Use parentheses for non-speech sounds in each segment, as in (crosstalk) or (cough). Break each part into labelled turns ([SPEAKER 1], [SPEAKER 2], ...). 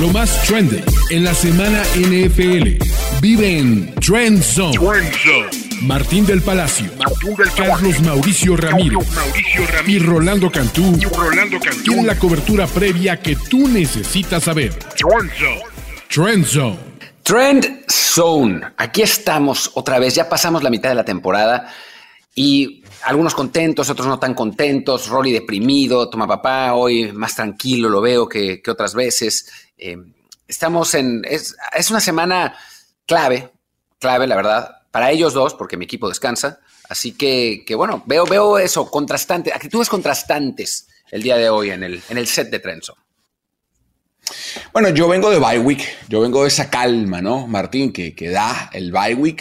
[SPEAKER 1] Lo más trendy en la semana NFL. Vive en Trend Zone. Martín del Palacio, Carlos Mauricio Ramírez, y Rolando Cantú, tienen la cobertura previa que tú necesitas saber. Trend Zone.
[SPEAKER 2] Trend Zone. Aquí estamos otra vez. Ya pasamos la mitad de la temporada y algunos contentos, otros no tan contentos. Rolly deprimido, toma papá, hoy más tranquilo lo veo que, otras veces. Eh, estamos en. Es, es una semana clave, clave, la verdad, para ellos dos, porque mi equipo descansa. Así que, que bueno, veo, veo eso, contrastante, actitudes contrastantes el día de hoy en el, en el set de Trenzo.
[SPEAKER 3] Bueno, yo vengo de bye yo vengo de esa calma, ¿no, Martín, que, que da el bye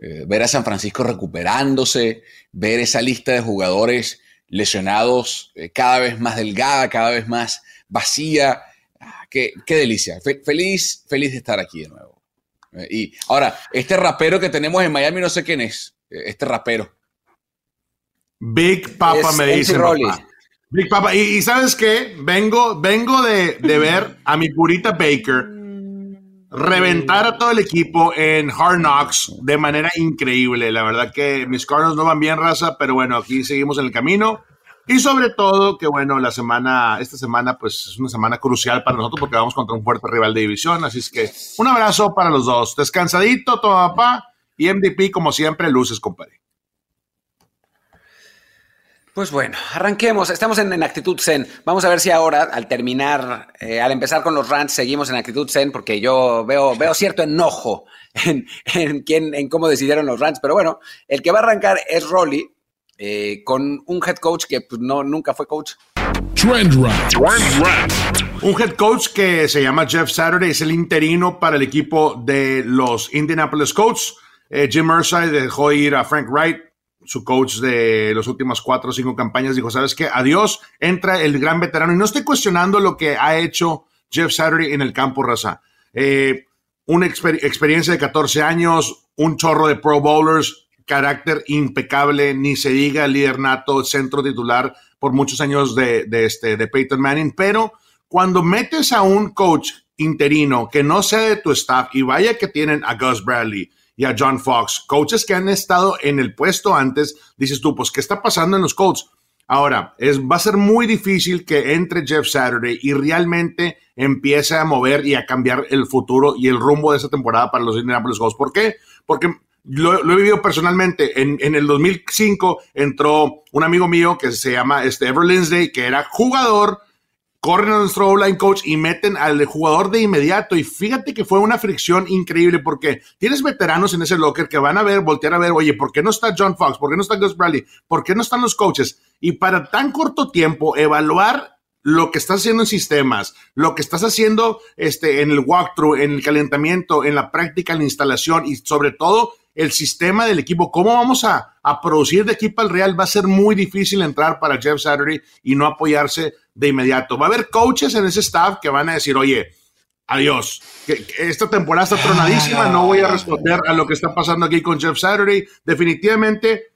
[SPEAKER 3] eh, ver a San Francisco recuperándose, ver esa lista de jugadores lesionados eh, cada vez más delgada, cada vez más vacía. Ah, qué, qué, delicia. feliz, feliz de estar aquí de nuevo. Eh, y ahora, este rapero que tenemos en Miami, no sé quién es, eh, este rapero.
[SPEAKER 4] Big Papa me dice. Big Papa. Y, sabes qué? Vengo, vengo de, (clears throat) ver a mi purita Baker reventar a todo el equipo en Hard Knocks de manera increíble. La verdad que mis Cardinals no van bien, raza, pero bueno, aquí seguimos en el camino. Y sobre todo que bueno, la semana, esta semana pues es una semana crucial para nosotros porque vamos contra un fuerte rival de división. Así es que un abrazo para los dos. Descansadito, todo papá. Y MVP, como siempre, luces, compadre.
[SPEAKER 2] Pues bueno, arranquemos. Estamos en, actitud zen. Vamos a ver si ahora, al terminar, eh, al empezar con los rants, seguimos en actitud zen, porque yo veo, veo cierto enojo en, en, quién, en cómo decidieron los rants. Pero bueno, el que va a arrancar es Rolly, eh, con un head coach que pues, no, nunca fue coach.
[SPEAKER 4] Trend Un head coach que se llama Jeff Saturday, es el interino para el equipo de los Indianapolis Colts. Eh, Jim Irsay dejó ir a Frank Wright, su coach de las últimas cuatro o cinco campañas. Dijo, ¿sabes qué? Adiós, entra el gran veterano. Y no estoy cuestionando lo que ha hecho Jeff Saturday en el campo, raza. Eh, una experiencia de 14 años, un chorro de Pro Bowlers, carácter impecable, ni se diga líder nato, centro titular por muchos años de, este, de Peyton Manning, pero cuando metes a un coach interino que no sea de tu staff y vaya que tienen a Gus Bradley y a John Fox, coaches que han estado en el puesto antes, dices tú, pues, ¿qué está pasando en los Colts? Ahora, es, va a ser muy difícil que entre Jeff Saturday y realmente empiece a mover y a cambiar el futuro y el rumbo de esa temporada para los Indianapolis Colts. ¿Por qué? Porque lo, he vivido personalmente. En, en, el 2005 entró un amigo mío que se llama este Ever Lindsay, que era jugador, corren a nuestro line coach y meten al jugador de inmediato. Y fíjate que fue una fricción increíble porque tienes veteranos en ese locker que van a ver, voltear a ver, oye, ¿por qué no está John Fox? ¿Por qué no está Gus Bradley? ¿Por qué no están los coaches? Y para tan corto tiempo, evaluar lo que estás haciendo en sistemas, lo que estás haciendo este, en el walkthrough, en el calentamiento, en la práctica, en la instalación y sobre todo el sistema del equipo, cómo vamos a, producir de equipo al Real, va a ser muy difícil entrar para Jeff Saturday y no apoyarse de inmediato. Va a haber coaches en ese staff que van a decir, oye, adiós. Que, esta temporada está tronadísima, no voy a responder a lo que está pasando aquí con Jeff Saturday. Definitivamente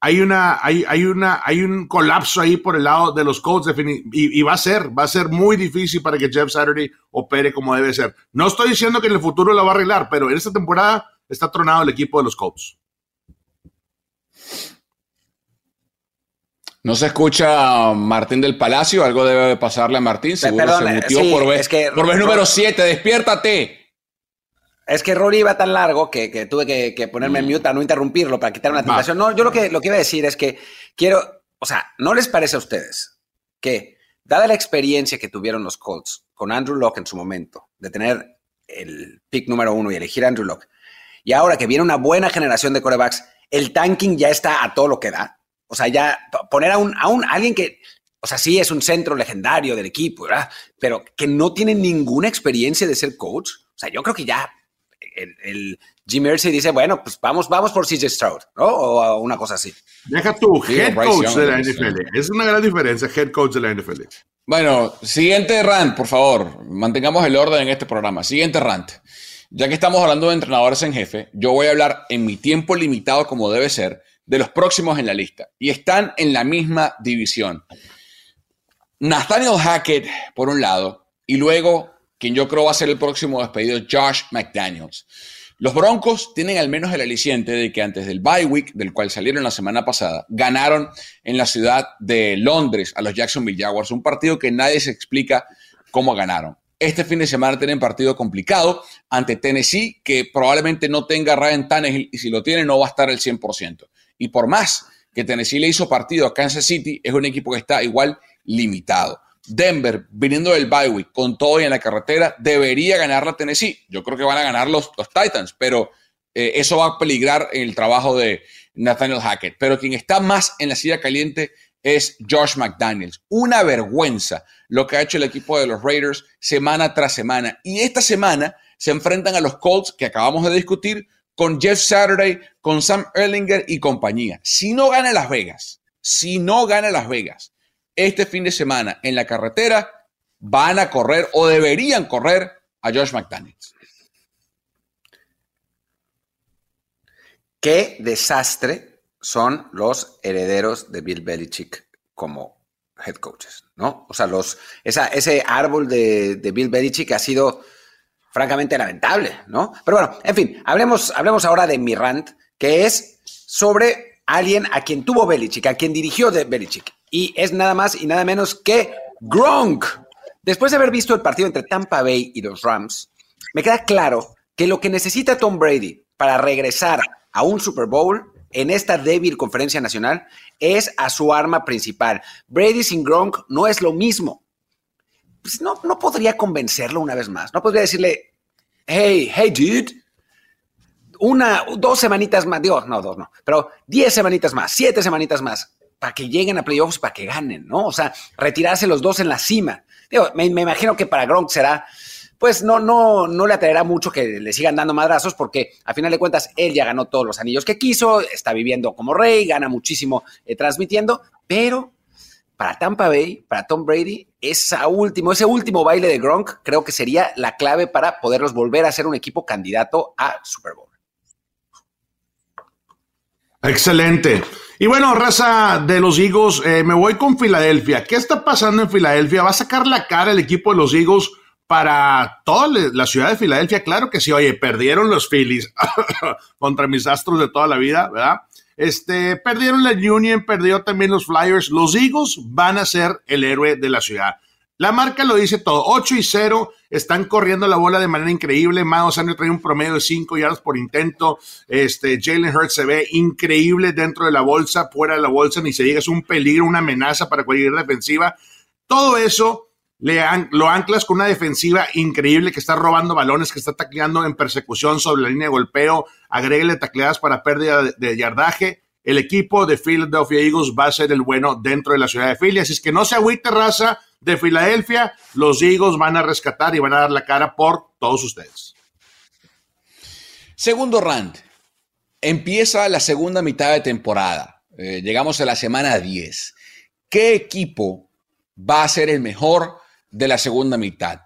[SPEAKER 4] hay una, hay, hay una, hay un colapso ahí por el lado de los coaches y, y, va a ser, va a ser muy difícil para que Jeff Saturday opere como debe ser. No estoy diciendo que en el futuro lo va a arreglar, pero en esta temporada está tronado el equipo de los Colts.
[SPEAKER 3] No se escucha Martín del Palacio, algo debe pasarle a Martín, seguro se mutió por vez, por vez número 7, despiértate.
[SPEAKER 2] Es que Rory iba tan largo que, tuve que, ponerme en mm. mute a no interrumpirlo para quitar una tentación. No, yo lo que, lo que iba a decir es que quiero, o sea, ¿no les parece a ustedes que, dada la experiencia que tuvieron los Colts con Andrew Locke en su momento, de tener el pick número uno y elegir a Andrew Locke, y ahora que viene una buena generación de corebacks, el tanking ya está a todo lo que da. O sea, ya poner a un, a un alguien que, o sea, sí es un centro legendario del equipo, ¿verdad? Pero que no tiene ninguna experiencia de ser coach. O sea, yo creo que ya el, el Jim Irsay dice, bueno, pues vamos, vamos por CJ Stroud, ¿no? O una cosa así.
[SPEAKER 4] Deja tu head coach de la NFL. Es una gran diferencia, head coach de la NFL.
[SPEAKER 3] Bueno, siguiente rant, por favor. Mantengamos el orden en este programa. Siguiente rant. Ya que estamos hablando de entrenadores en jefe, yo voy a hablar en mi tiempo limitado, como debe ser, de los próximos en la lista. Y están en la misma división. Nathaniel Hackett, por un lado, y luego quien yo creo va a ser el próximo despedido, Josh McDaniels. Los Broncos tienen al menos el aliciente de que antes del bye week, del cual salieron la semana pasada, ganaron en la ciudad de Londres a los Jacksonville Jaguars, un partido que nadie se explica cómo ganaron. Este fin de semana tienen partido complicado ante Tennessee, que probablemente no tenga Ryan Tannehill y si lo tiene no va a estar al 100%. Y por más que Tennessee le hizo partido a Kansas City, es un equipo que está igual limitado. Denver, viniendo del bye week, con todo y en la carretera, debería ganar la Tennessee. Yo creo que van a ganar los, Titans, pero eh, eso va a peligrar el trabajo de Nathaniel Hackett. Pero quien está más en la silla caliente es Josh McDaniels. Una vergüenza lo que ha hecho el equipo de los Raiders semana tras semana. Y esta semana se enfrentan a los Colts que acabamos de discutir con Jeff Saturday, con Sam Erlinger y compañía. Si no gana Las Vegas, si no gana Las Vegas, este fin de semana en la carretera van a correr o deberían correr a Josh McDaniels.
[SPEAKER 2] Qué desastre son los herederos de Bill Belichick como head coaches, ¿no? O sea, los, ese árbol de, de Bill Belichick ha sido francamente lamentable, ¿no? Pero bueno, en fin, hablemos, hablemos ahora de mi rant, que es sobre alguien a quien tuvo Belichick, a quien dirigió de Belichick y es nada más y nada menos que Gronk. Después de haber visto el partido entre Tampa Bay y los Rams, me queda claro que lo que necesita Tom Brady para regresar a un Super Bowl en esta débil conferencia nacional es a su arma principal. Brady sin Gronk no es lo mismo. Pues no, no podría convencerlo una vez más. No podría decirle, hey, hey, dude, una, dos semanitas más, Dios, no, dos no, pero diez semanitas más, siete semanitas más para que lleguen a playoffs, para que ganen, ¿no? O sea, retirarse los dos en la cima. Digo, me, imagino que para Gronk será, pues no, no, no le atraerá mucho que le sigan dando madrazos, porque a final de cuentas él ya ganó todos los anillos que quiso, está viviendo como rey, gana muchísimo eh, transmitiendo, pero para Tampa Bay, para Tom Brady, esa último, ese último baile de Gronk creo que sería la clave para poderlos volver a ser un equipo candidato a Super Bowl.
[SPEAKER 4] Excelente. Y bueno, raza de los Eagles, eh, me voy con Filadelfia. ¿Qué está pasando en Filadelfia? ¿Va a sacar la cara el equipo de los Eagles para toda la ciudad de Filadelfia? Claro que sí. Oye, perdieron los Phillies (laughs) contra mis astros de toda la vida, ¿verdad? Este, perdieron la Union, perdió también los Flyers. Los Eagles van a ser el héroe de la ciudad. La marca lo dice todo. 8 y 0. Están corriendo la bola de manera increíble. Miles Sanders trae un promedio de 5 yardas por intento. Este, Jalen Hurts se ve increíble dentro de la bolsa, fuera de la bolsa, ni se diga, es un peligro, una amenaza para cualquier defensiva. Todo eso le lo anclas con una defensiva increíble que está robando balones, que está tacleando en persecución sobre la línea de golpeo. Agréguele tacleadas para pérdida de, de yardaje el equipo de Philadelphia Eagles va a ser el bueno dentro de la ciudad de Philly. Así es que no se agüite, raza de Filadelfia. Los Eagles van a rescatar y van a dar la cara por todos ustedes.
[SPEAKER 3] Segundo round. Empieza la segunda mitad de temporada. Eh, llegamos a la semana 10. ¿Qué equipo va a ser el mejor de la segunda mitad?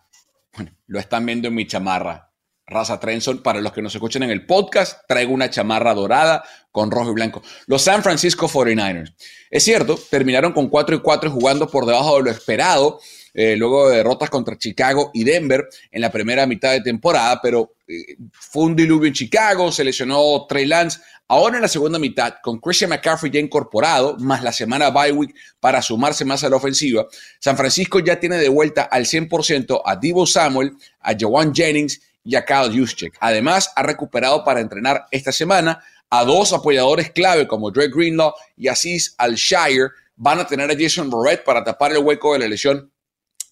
[SPEAKER 3] Bueno, lo están viendo en mi chamarra raza Trenson. Para los que nos escuchan en el podcast, traigo una chamarra dorada con rojo y blanco. Los San Francisco 49ers. Es cierto, terminaron con 4 y 4 jugando por debajo de lo esperado. Eh, luego de derrotas contra Chicago y Denver en la primera mitad de temporada, pero eh, fue un diluvio en Chicago, se lesionó Trey Lance. Ahora en la segunda mitad, con Christian McCaffrey ya incorporado, más la semana bye week para sumarse más a la ofensiva, San Francisco ya tiene de vuelta al 100% a Divo Samuel, a Joan Jennings y a Kyle Juszczyk. Además, ha recuperado para entrenar esta semana a dos apoyadores clave como Dre Greenlaw y Aziz Al-Shire. Van a tener a Jason Barrett para tapar el hueco de la lesión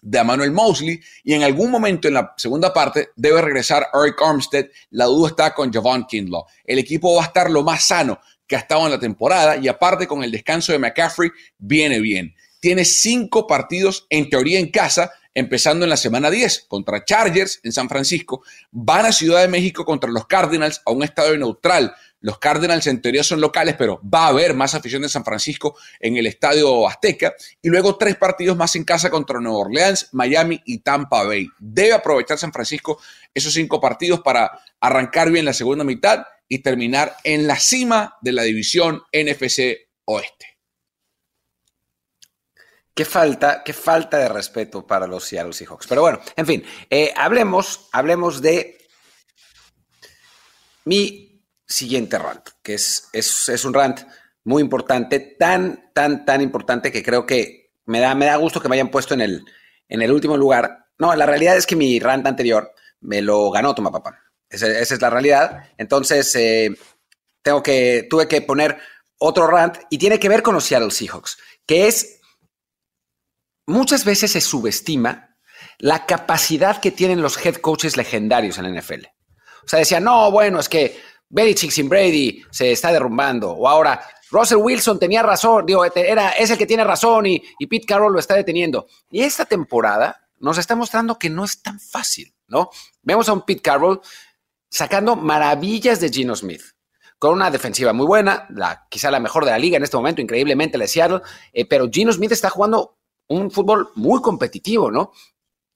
[SPEAKER 3] de Emmanuel Mosley y en algún momento en la segunda parte debe regresar Eric Armstead. La duda está con Javon Kindlaw. El equipo va a estar lo más sano que ha estado en la temporada y aparte con el descanso de McCaffrey viene bien. Tiene cinco partidos en teoría en casa empezando en la semana 10 contra Chargers en San Francisco, van a Ciudad de México contra los Cardinals a un estadio neutral. Los Cardinals en teoría son locales, pero va a haber más afición de San Francisco en el estadio Azteca. Y luego tres partidos más en casa contra Nueva Orleans, Miami y Tampa Bay. Debe aprovechar San Francisco esos cinco partidos para arrancar bien la segunda mitad y terminar en la cima de la división NFC Oeste.
[SPEAKER 2] Qué falta, qué falta de respeto para los Seattle Seahawks. Pero bueno, en fin, eh, hablemos, hablemos de mi siguiente rant, que es, es, un rant muy importante, tan, tan, tan importante que creo que me da, me da gusto que me hayan puesto en el, en el último lugar. No, la realidad es que mi rant anterior me lo ganó Toma Papá. Esa, es la realidad. Entonces, eh, tengo que, tuve que poner otro rant y tiene que ver con los Seattle Seahawks, que es muchas veces se subestima la capacidad que tienen los head coaches legendarios en la NFL. O sea, decían, no, bueno, es que Belichick sin Brady se está derrumbando. O ahora, Russell Wilson tenía razón, digo, era, es el que tiene razón y, y Pete Carroll lo está deteniendo. Y esta temporada nos está mostrando que no es tan fácil, ¿no? Vemos a un Pete Carroll sacando maravillas de Gino Smith con una defensiva muy buena, la, quizá la mejor de la liga en este momento, increíblemente la de Seattle, eh, pero Gino Smith está jugando un fútbol muy competitivo, ¿no?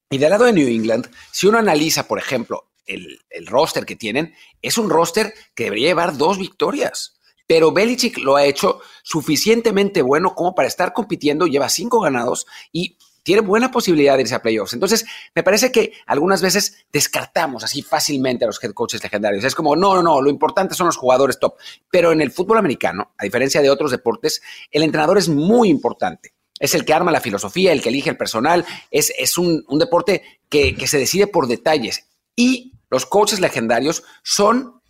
[SPEAKER 2] Y del lado de New England, si uno analiza, por ejemplo, el, roster que tienen, es un roster que debería llevar dos victorias. Pero Belichick lo ha hecho suficientemente bueno como para estar compitiendo, lleva cinco ganados y tiene buena posibilidad de irse a playoffs. Entonces, me parece que algunas veces descartamos así fácilmente a los head coaches legendarios. Es como, no, no, no, lo importante son los jugadores top. Pero en el fútbol americano, a diferencia de otros deportes, el entrenador es muy importante es el que arma la filosofía, el que elige el personal, es, es un, deporte que, que, se decide por detalles. Y los coaches legendarios son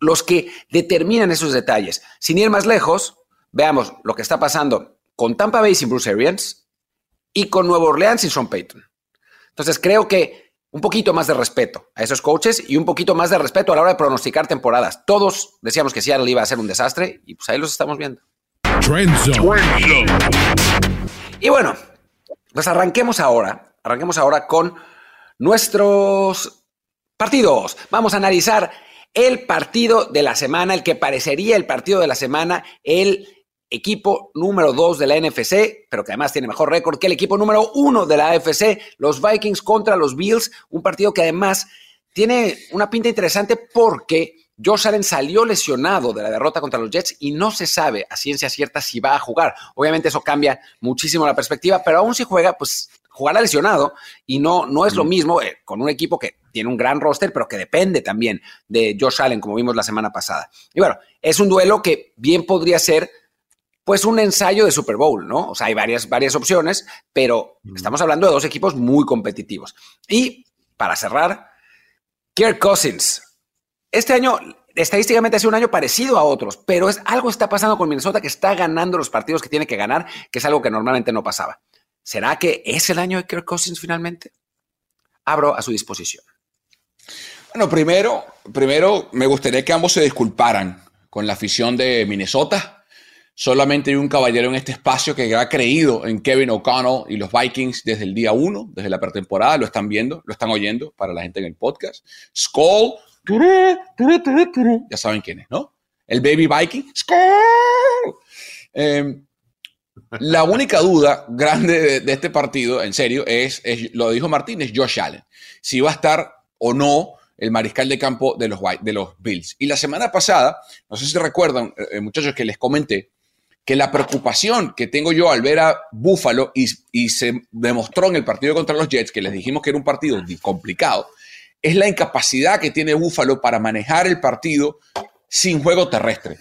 [SPEAKER 2] los que determinan esos detalles. Sin ir más lejos, veamos lo que está pasando con Tampa Bay sin Bruce Arians y con Nueva Orleans sin Sean Payton. Entonces creo que un poquito más de respeto a esos coaches y un poquito más de respeto a la hora de pronosticar temporadas. Todos decíamos que Seattle iba a ser un desastre y pues ahí los estamos viendo. Y bueno, pues arranquemos ahora, arranquemos ahora con nuestros partidos. Vamos a analizar el partido de la semana, el que parecería el partido de la semana, el equipo número 2 de la NFC, pero que además tiene mejor récord que el equipo número 1 de la AFC, los Vikings contra los Bills, un partido que además tiene una pinta interesante porque Josh Allen salió lesionado de la derrota contra los Jets y no se sabe a ciencia cierta si va a jugar. Obviamente eso cambia muchísimo la perspectiva, pero aún si juega, pues jugará lesionado y no, no es lo mismo eh, con un equipo que tiene un gran roster, pero que depende también de Josh Allen, como vimos la semana pasada. Y bueno, es un duelo que bien podría ser pues un ensayo de Super Bowl, ¿no? O sea, hay varias, varias opciones, pero estamos hablando de dos equipos muy competitivos. Y para cerrar, Kirk Cousins este año estadísticamente ha sido un año parecido a otros, pero es, algo está pasando con Minnesota que está ganando los partidos que tiene que ganar, que es algo que normalmente no pasaba. ¿Será que es el año de Kirk Cousins finalmente? Abro a su disposición.
[SPEAKER 3] Bueno, primero, primero me gustaría que ambos se disculparan con la afición de Minnesota. Solamente hay un caballero en este espacio que ha creído en Kevin O'Connell y los Vikings desde el día uno, desde la pretemporada. Lo están viendo, lo están oyendo para la gente en el podcast. Skull ya saben quién es, ¿no? El Baby Viking. Em, la única duda grande de, este partido, en serio, es, lo dijo Martínez, Josh Allen. Si va a estar o no el mariscal de campo de los, de los Bills. Y la semana pasada, no sé si recuerdan, eh, muchachos, que les comenté que la preocupación que tengo yo al ver a Buffalo y, y, se demostró en el partido contra los Jets, que les dijimos que era un partido complicado, es la incapacidad que tiene Búfalo para manejar el partido sin juego terrestre.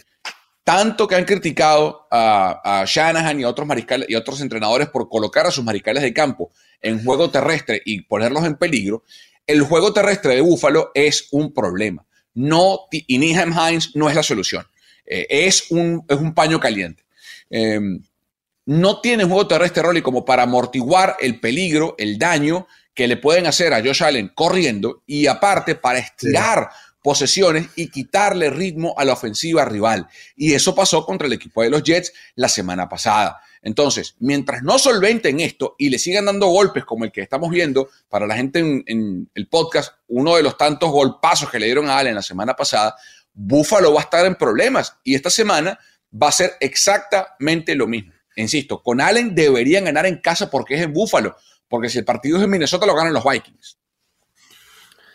[SPEAKER 3] Tanto que han criticado a, Shanahan y a otros mariscales y otros entrenadores por colocar a sus mariscales de campo en juego terrestre y ponerlos en peligro, el juego terrestre de Búfalo es un problema. No, y Nihem Hines no es la solución. Eh, es, un, es un paño caliente. Em, no tiene juego terrestre, Rolly, como para amortiguar el peligro, el daño que le pueden hacer a Josh Allen corriendo y aparte para estirar posesiones y quitarle ritmo a la ofensiva rival. Y eso pasó contra el equipo de los Jets la semana pasada. Entonces, mientras no solventen esto y le sigan dando golpes como el que estamos viendo, para la gente en, el podcast, uno de los tantos golpazos que le dieron a Allen la semana pasada, Buffalo va a estar en problemas y esta semana va a ser exactamente lo mismo. Insisto, con Allen deberían ganar en casa porque es en Buffalo, porque si el partido es en Minnesota, lo ganan los Vikings.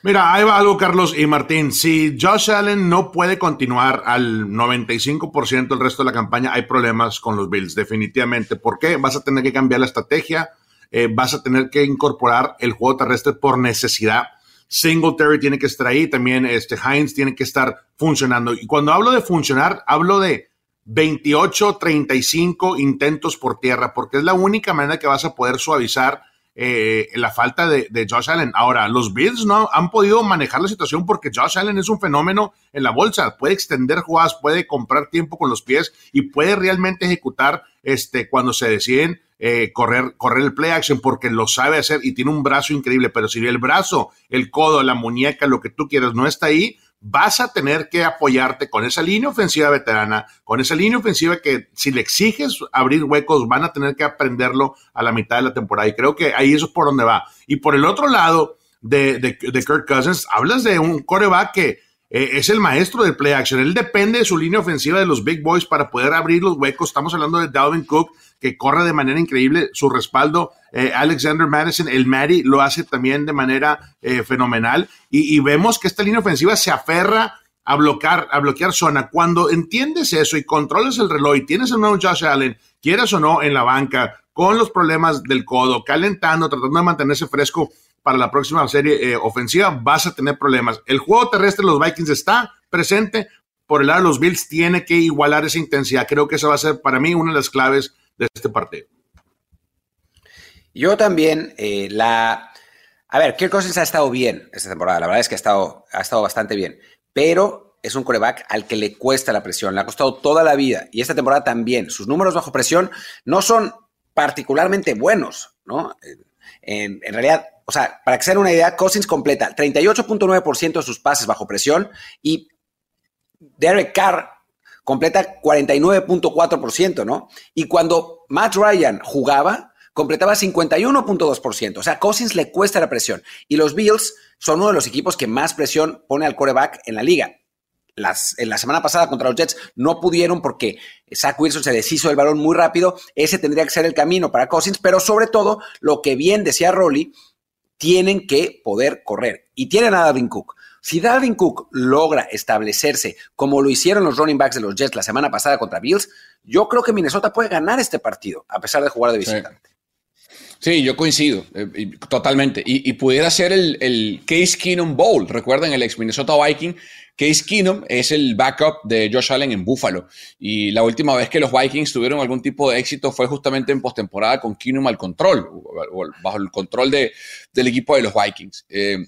[SPEAKER 4] Mira, ahí va algo, Carlos y Martín. Si Josh Allen no puede continuar al 95% el resto de la campaña, hay problemas con los Bills, definitivamente. ¿Por qué? Vas a tener que cambiar la estrategia, eh, vas a tener que incorporar el juego terrestre por necesidad. Singletary tiene que estar ahí, también este Heinz tiene que estar funcionando. Y cuando hablo de funcionar, hablo de 28, 35 intentos por tierra, porque es la única manera que vas a poder suavizar eh, la falta de, Josh Allen. Ahora, los Bills no han podido manejar la situación porque Josh Allen es un fenómeno en la bolsa. Puede extender jugadas, puede comprar tiempo con los pies y puede realmente ejecutar este, cuando se deciden eh, correr, correr el play action porque lo sabe hacer y tiene un brazo increíble. Pero si el brazo, el codo, la muñeca, lo que tú quieras no está ahí, vas a tener que apoyarte con esa línea ofensiva veterana, con esa línea ofensiva que si le exiges abrir huecos, van a tener que aprenderlo a la mitad de la temporada. Y creo que ahí eso es por donde va. Y por el otro lado de, de, de Kirk Cousins, hablas de un coreback que eh, es el maestro del play action. Él depende de su línea ofensiva de los big boys para poder abrir los huecos. Estamos hablando de Dalvin Cook, que corre de manera increíble. Su respaldo, eh, Alexander Madison, el Mary, lo hace también de manera eh, fenomenal. Y, vemos que esta línea ofensiva se aferra a bloquear, a bloquear zona. Cuando entiendes eso y controles el reloj y tienes a nuevo Josh Allen, quieras o no, en la banca, con los problemas del codo, calentando, tratando de mantenerse fresco para la próxima serie eh, ofensiva, vas a tener problemas. El juego terrestre de los Vikings está presente. Por el lado de los Bills, tiene que igualar esa intensidad. Creo que esa va a ser para mí una de las claves de este partido.
[SPEAKER 2] Yo también, eh, la. A ver, Kirk Cousins ha estado bien esta temporada. La verdad es que ha estado, ha estado bastante bien. Pero es un coreback al que le cuesta la presión. Le ha costado toda la vida. Y esta temporada también. Sus números bajo presión no son particularmente buenos, ¿no? En, en realidad, o sea, para que se una idea, Cousins completa 38.9% de sus pases bajo presión y Derek Carr completa 49.4%, ¿no? Y cuando Matt Ryan jugaba, completaba 51.2%. O sea, Cousins le cuesta la presión. Y los Bills son uno de los equipos que más presión pone al coreback en la liga. Las, en la semana pasada contra los Jets no pudieron porque Zach Wilson se deshizo del balón muy rápido. Ese tendría que ser el camino para Cousins, pero sobre todo, lo que bien decía Rolly, tienen que poder correr. Y tienen a Dalvin Cook. Si Dalvin Cook logra establecerse como lo hicieron los running backs de los Jets la semana pasada contra Bills, yo creo que Minnesota puede ganar este partido, a pesar de jugar de visitante.
[SPEAKER 3] Sí, yo coincido eh, totalmente. Y, pudiera ser el, el, Case Keenum Bowl. Recuerden, el ex Minnesota Viking Case Keenum es el backup de Josh Allen en Buffalo. Y la última vez que los Vikings tuvieron algún tipo de éxito fue justamente en postemporada con Keenum al control, bajo el control de, del equipo de los Vikings. Eh,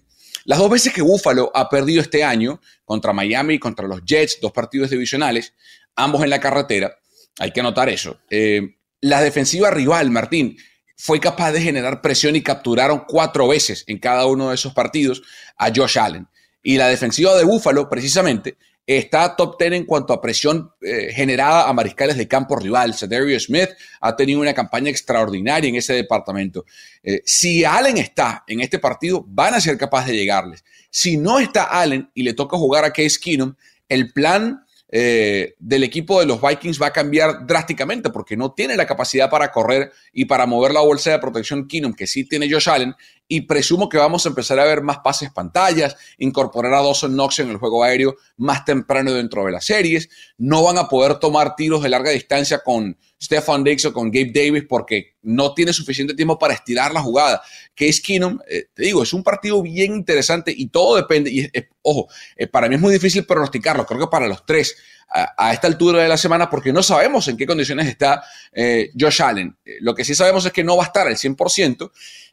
[SPEAKER 3] las dos veces que Buffalo ha perdido este año contra Miami y contra los Jets, dos partidos divisionales, ambos en la carretera, hay que anotar eso. Eh, la defensiva rival, Martín, fue capaz de generar presión y capturaron cuatro veces en cada uno de esos partidos a Josh Allen. Y la defensiva de Búfalo, precisamente, está top 10 en cuanto a presión eh, generada a mariscales de campo rival. Cedric Smith ha tenido una campaña extraordinaria en ese departamento. Eh, si Allen está en este partido, van a ser capaces de llegarles. Si no está Allen y le toca jugar a Case Keenum, el plan eh, del equipo de los Vikings va a cambiar drásticamente porque no tiene la capacidad para correr y para mover la bolsa de protección Keenum, que sí tiene Josh Allen, y presumo que vamos a empezar a ver más pases pantallas, incorporar a Dawson Knox en el juego aéreo más temprano dentro de las series. No van a poder tomar tiros de larga distancia con Stefan Diggs o con Gabe Davis porque no tiene suficiente tiempo para estirar la jugada. Case Keenum, eh, te digo, es un partido bien interesante y todo depende. Y ojo, eh, para mí es muy difícil pronosticarlo, creo que para los tres a, esta altura de la semana porque no sabemos en qué condiciones está eh, Josh Allen. lo que sí sabemos es que no va a estar al 100%.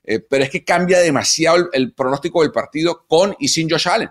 [SPEAKER 3] Eh, pero es que cambia demasiado el, pronóstico del partido con y sin Josh Allen.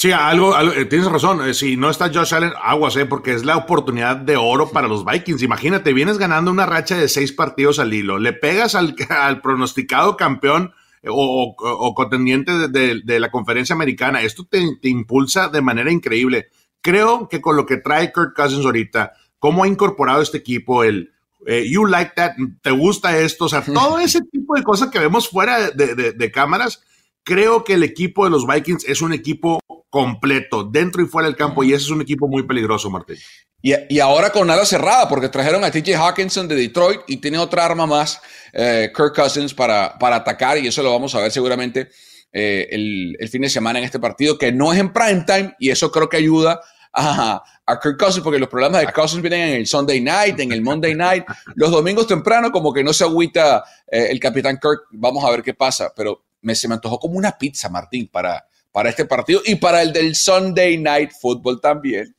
[SPEAKER 4] Sí, algo, eh, tienes razón. Eh, si no está Josh Allen, aguas, eh, porque es la oportunidad de oro para los Vikings. Imagínate, vienes ganando una racha de seis partidos al hilo, le pegas al, (laughs) pronosticado campeón o, contendiente de, la conferencia americana. Esto te, te, impulsa de manera increíble. Creo que con lo que trae Kirk Cousins ahorita, cómo ha incorporado este equipo, el, eh, you like that, te gusta esto, o sea, (laughs) todo ese tipo de cosas que vemos fuera de, cámaras, creo que el equipo de los Vikings es un equipo completo, dentro y fuera del campo, y ese es un equipo muy peligroso, Martín.
[SPEAKER 3] Y, ahora con nada cerrada, porque trajeron a TJ Hawkinson de Detroit y tiene otra arma más, eh, Kirk Cousins, para, para atacar, y eso lo vamos a ver seguramente eh, el, fin de semana en este partido, que no es en prime time, y eso creo que ayuda a, a Kirk Cousins, porque los problemas de Cousins vienen en el Sunday night, en el Monday night, los domingos temprano, como que no se agüita eh, el capitán Kirk, vamos a ver qué pasa, pero me, se me antojó como una pizza, Martín, para, para este partido y para el del Sunday Night Football también.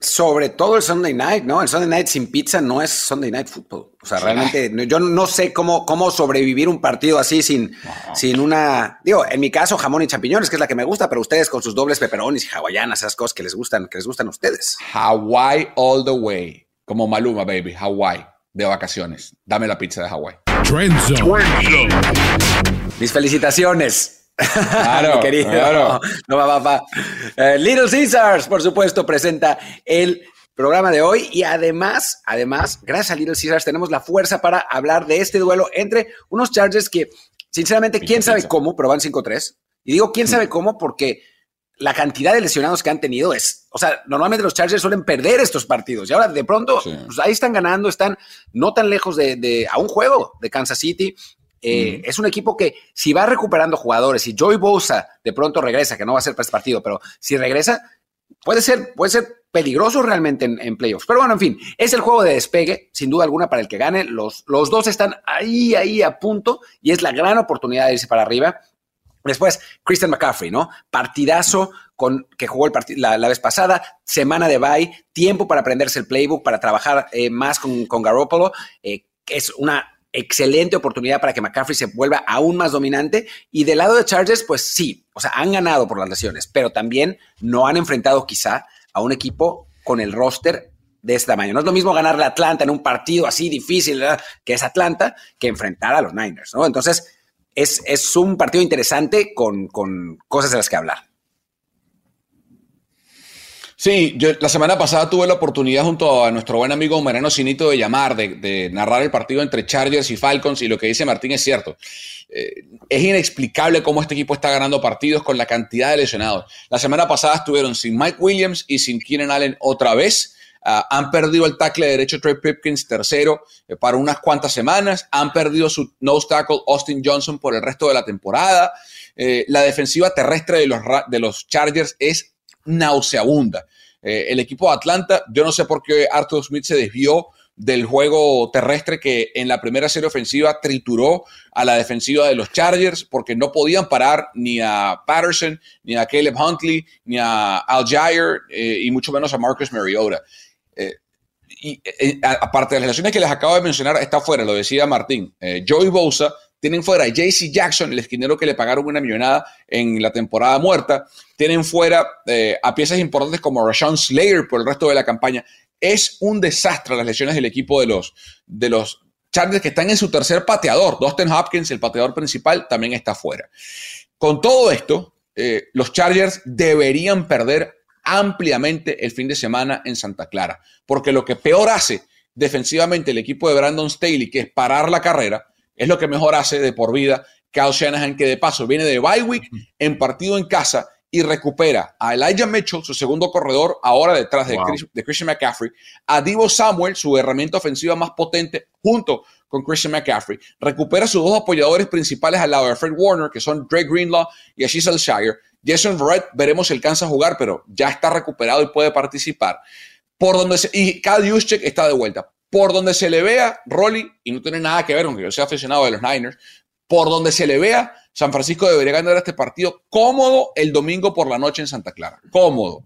[SPEAKER 2] Sobre todo el Sunday Night, ¿no? El Sunday Night sin pizza no es Sunday Night Football. O sea, realmente yo no sé cómo, cómo sobrevivir un partido así sin, sin una... Digo, en mi caso, jamón y champiñones, que es la que me gusta, pero ustedes con sus dobles peperonis y hawaianas, esas cosas que les gustan, que les gustan a ustedes.
[SPEAKER 3] Hawaii all the way. Como Maluma, baby. Hawaii, de vacaciones. Dame la pizza de Hawaii.
[SPEAKER 2] Mis felicitaciones.
[SPEAKER 3] Claro, (laughs)
[SPEAKER 2] querido. Claro. No, va, eh, Little Caesars, por supuesto, presenta el programa de hoy y además, además, gracias a Little Caesars tenemos la fuerza para hablar de este duelo entre unos Chargers que, sinceramente, quién sabe cómo, pero van 5-3. Y digo quién sabe cómo porque la cantidad de lesionados que han tenido es, o sea, normalmente los Chargers suelen perder estos partidos y ahora de pronto pues, ahí están ganando, están no tan lejos de, de, a un juego de Kansas City eh, es un equipo que si va recuperando jugadores, si Joey Bosa de pronto regresa, que no va a ser para este partido, pero si regresa, puede ser, puede ser peligroso realmente en, playoffs. Pero bueno, en fin, es el juego de despegue, sin duda alguna, para el que gane. Los, los dos están ahí, ahí a punto y es la gran oportunidad de irse para arriba. Después, Christian McCaffrey, ¿no? Partidazo con, que jugó el la, la, vez pasada, semana de bye, tiempo para aprenderse el playbook, para trabajar eh, más con, con Garoppolo. Eh, es una excelente oportunidad para que McCaffrey se vuelva aún más dominante. Y del lado de Chargers, pues sí, o sea, han ganado por las lesiones, pero también no han enfrentado quizá a un equipo con el roster de este tamaño. No es lo mismo ganarle a Atlanta en un partido así difícil que es Atlanta que enfrentar a los Niners, ¿no? Entonces, es, es un partido interesante con, con cosas de las que hablar.
[SPEAKER 3] Sí, yo la semana pasada tuve la oportunidad junto a nuestro buen amigo Mariano Sinito de llamar, de, narrar el partido entre Chargers y Falcons y lo que dice Martín es cierto. Eh, es inexplicable cómo este equipo está ganando partidos con la cantidad de lesionados. La semana pasada estuvieron sin Mike Williams y sin Keenan Allen otra vez. Ah, han perdido el tackle derecho Trey Pipkins tercero eh, para unas cuantas semanas. Han perdido su nose tackle Austin Johnson por el resto de la temporada. Eh, la defensiva terrestre de los, de los Chargers es nauseabunda. Eh, el equipo de Atlanta, yo no sé por qué Arthur Smith se desvió del juego terrestre que en la primera serie ofensiva trituró a la defensiva de los Chargers porque no podían parar ni a Patterson, ni a Caleb Huntley, ni a Al Jair eh, y mucho menos a Marcus Mariota. Eh, aparte de las lesiones que les acabo de mencionar, está fuera, lo decía Martín. Joey Bosa tienen fuera a JC Jackson, el esquinero que le pagaron una millonada en la temporada muerta. Tienen fuera eh, a piezas importantes como Rashawn Slayer por el resto de la campaña. Es un desastre las lesiones del equipo de los, de los Chargers que están en su tercer pateador. Dustin Hopkins, el pateador principal, también está fuera. Con todo esto, eh, los Chargers deberían perder ampliamente el fin de semana en Santa Clara, porque lo que peor hace defensivamente el equipo de Brandon Staley, que es parar la carrera, es lo que mejor hace de por vida Kyle Shanahan, que de paso viene de bye week en partido en casa y recupera a Elijah Mitchell, su segundo corredor, ahora detrás de, Christian McCaffrey, a Divo Samuel, su herramienta ofensiva más potente, junto con Christian McCaffrey. Recupera sus dos apoyadores principales al lado de Fred Warner, que son Drake Greenlaw y Ashish Shire. Jason Verrett, veremos si alcanza a jugar, pero ya está recuperado y puede participar. Por donde y Kyle Juszczyk está de vuelta por donde se le vea, Rolly, y no tiene nada que ver aunque yo sea aficionado de los Niners, por donde se le vea, San Francisco debería ganar este partido cómodo el domingo por la noche en Santa Clara. Cómodo.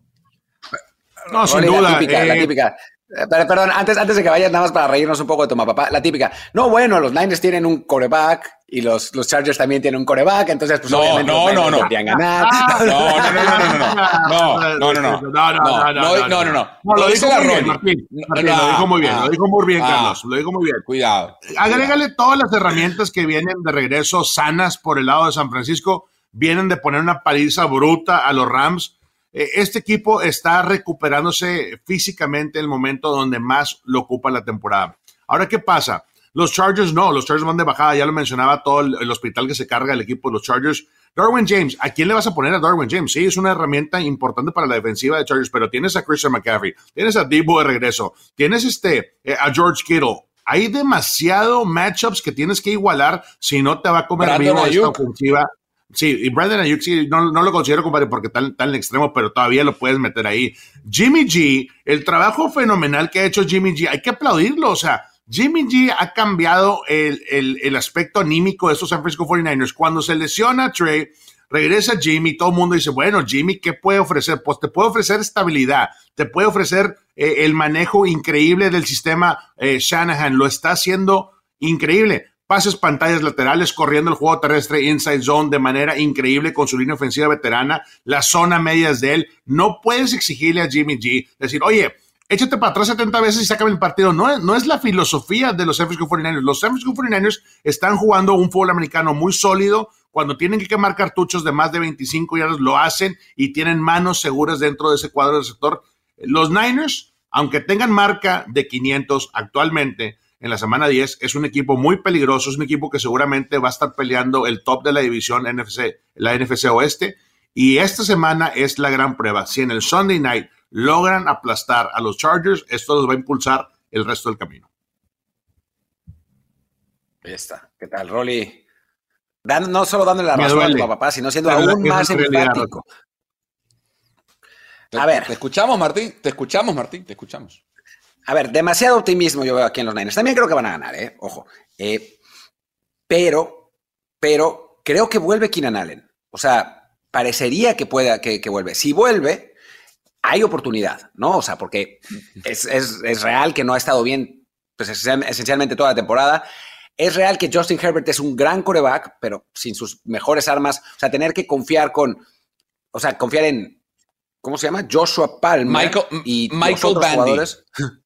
[SPEAKER 2] No, sin duda. La típica, la eh, típica. Eh, perdón, antes, antes de que vayas, nada más para reírnos un poco de toma papá, la típica. No, bueno, los Niners tienen un coreback y los, los Chargers también tienen un coreback, entonces pues
[SPEAKER 3] no,
[SPEAKER 2] obviamente
[SPEAKER 3] no, no, no.
[SPEAKER 2] podrían ganar.
[SPEAKER 3] No, no, no, no, no, no, no, no, no, no, no, no, no, no,
[SPEAKER 4] lo dijo muy bien, Martín, lo dijo muy bien, lo dijo muy bien, Carlos, lo dijo muy bien.
[SPEAKER 3] Cuidado.
[SPEAKER 4] Agrégale todas las herramientas que vienen de regreso sanas por el lado de San Francisco, vienen de poner una paliza bruta a los Rams, eh, este equipo está recuperándose físicamente en el momento donde más lo ocupa la temporada. Ahora, ¿qué pasa? Los Chargers no, los Chargers van de bajada, ya lo mencionaba todo el, hospital que se carga el equipo de los Chargers. Darwin James, ¿a quién le vas a poner a Darwin James? Sí, es una herramienta importante para la defensiva de Chargers, pero tienes a Christian McCaffrey, tienes a Debo de regreso, tienes este, eh, a George Kittle. Hay demasiado matchups que tienes que igualar si no te va a comer vivo esta ofensiva. Sí, y Brandon Ayuk sí, no, no, lo considero, compadre, porque en el extremo, pero todavía lo puedes meter ahí. Jimmy G, el trabajo fenomenal que ha hecho Jimmy G, hay que aplaudirlo, o sea, Jimmy G ha cambiado el, el, aspecto anímico de estos San Francisco 49ers. Cuando se lesiona Trey, regresa Jimmy, todo el mundo dice, bueno, Jimmy, ¿qué puede ofrecer? Pues te puede ofrecer estabilidad, te puede ofrecer eh, el manejo increíble del sistema eh, Shanahan, lo está haciendo increíble. Pases pantallas laterales, corriendo el juego terrestre inside zone de manera increíble con su línea ofensiva veterana, la zona media es de él. No puedes exigirle a Jimmy G, decir, oye, échate para atrás 70 veces y sácame el partido. No, no es la filosofía de los San Francisco 49ers. Los San Francisco 49ers están jugando un fútbol americano muy sólido. Cuando tienen que quemar cartuchos de más de 25 yardas, lo hacen y tienen manos seguras dentro de ese cuadro del sector. Los Niners, aunque tengan marca de 500 actualmente, en la semana 10, es un equipo muy peligroso, es un equipo que seguramente va a estar peleando el top de la división NFC, la NFC Oeste. Y esta semana es la gran prueba. Si en el Sunday night logran aplastar a los Chargers, esto los va a impulsar el resto del camino.
[SPEAKER 2] Ahí está. ¿Qué tal, Rolly? no solo dándole la razón a tu papá, sino siendo aún más enfático.
[SPEAKER 3] A ver. Te escuchamos, Martín. Te escuchamos, Martín. Te escuchamos.
[SPEAKER 2] A ver, demasiado optimismo yo veo aquí en los Niners. También creo que van a ganar, ¿eh? Ojo. Eh, pero, pero creo que vuelve Keenan Allen. O sea, parecería que pueda, que, que vuelve. Si vuelve, hay oportunidad, ¿no? O sea, porque es, real que no ha estado bien pues, esencialmente toda la temporada. Es real que Justin Herbert es un gran coreback, pero sin sus mejores armas. O sea, tener que confiar con, o sea, confiar en, ¿cómo se llama? Joshua Palmer
[SPEAKER 3] Michael, y Michael Bandy. (laughs)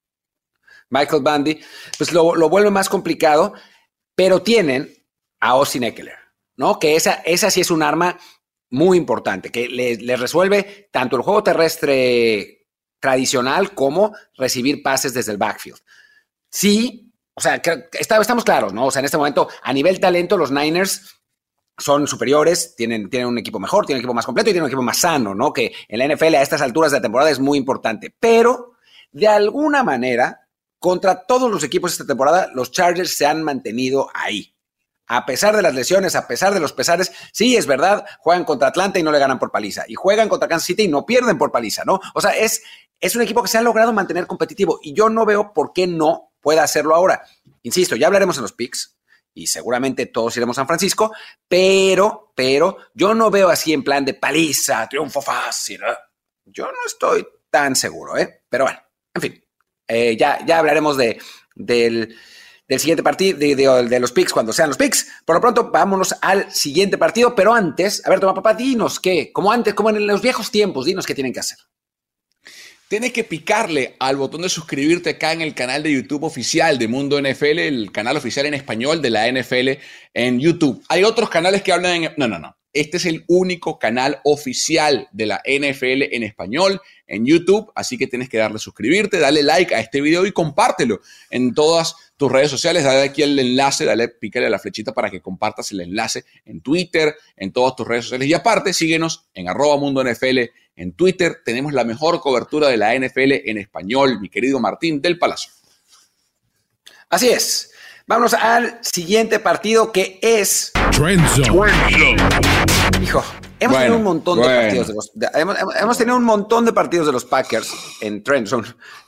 [SPEAKER 2] Michael Bandy, pues lo, lo, vuelve más complicado, pero tienen a Austin Eckler, ¿no? Que esa, esa sí es un arma muy importante, que les, resuelve tanto el juego terrestre tradicional como recibir pases desde el backfield. Sí, o sea, estamos claros, ¿no? O sea, en este momento, a nivel talento, los Niners son superiores, tienen, tienen un equipo mejor, tienen un equipo más completo y tienen un equipo más sano, ¿no? Que en la NFL a estas alturas de la temporada es muy importante. Pero, de alguna manera, contra todos los equipos esta temporada, los Chargers se han mantenido ahí a pesar de las lesiones, a pesar de los pesares, sí, es verdad, juegan contra Atlanta y no le ganan por paliza, y juegan contra Kansas City y no pierden por paliza, ¿no? O sea, es, es un equipo que se ha logrado mantener competitivo y yo no veo por qué no pueda hacerlo ahora. Insisto, ya hablaremos en los picks y seguramente todos iremos a San Francisco, pero, pero yo no veo así en plan de paliza, triunfo fácil. Yo no estoy tan seguro, ¿eh? Pero bueno, en fin, eh, ya, ya hablaremos de, del del siguiente partido, de, los picks cuando sean los picks. Por lo pronto, vámonos al siguiente partido, pero antes, a ver, toma papá, dinos qué, como antes, como en los viejos tiempos, dinos qué tienen que hacer.
[SPEAKER 3] Tienes que picarle al botón de suscribirte acá en el canal de YouTube oficial de Mundo NFL, el canal oficial en español de la NFL en YouTube. Hay otros canales que hablan en... No, no, no. Este es el único canal oficial de la NFL en español en YouTube, así que tienes que darle suscribirte, dale like a este video y compártelo en todas tus redes sociales. Dale aquí el enlace, dale, pícale a la flechita para que compartas el enlace en Twitter, en todas tus redes sociales. Y aparte, síguenos en arroba mundo NFL en Twitter. Tenemos la mejor cobertura de la NFL en español, mi querido Martín del Palacio.
[SPEAKER 2] Así es. Vamos al siguiente partido que es.
[SPEAKER 1] Trend
[SPEAKER 2] Hijo, hemos tenido un montón de partidos de los. hemos, tenido un montón de partidos de los Packers en Trend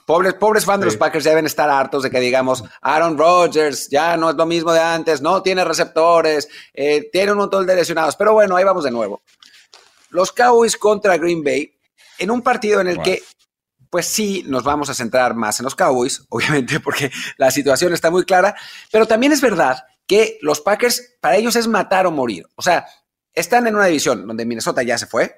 [SPEAKER 2] Pobres, pobres fans de los Packers ya deben estar hartos de que digamos Aaron Rodgers ya no es lo mismo de antes, no tiene receptores, eh, tiene un montón de lesionados. Pero bueno, ahí vamos de nuevo. Los Cowboys contra Green Bay en un partido en el que pues sí nos vamos a centrar más en los Cowboys, (laughs) obviamente porque la situación está muy clara, pero también es verdad que los Packers, para ellos es matar o morir. O sea, están en una división donde Minnesota ya se fue,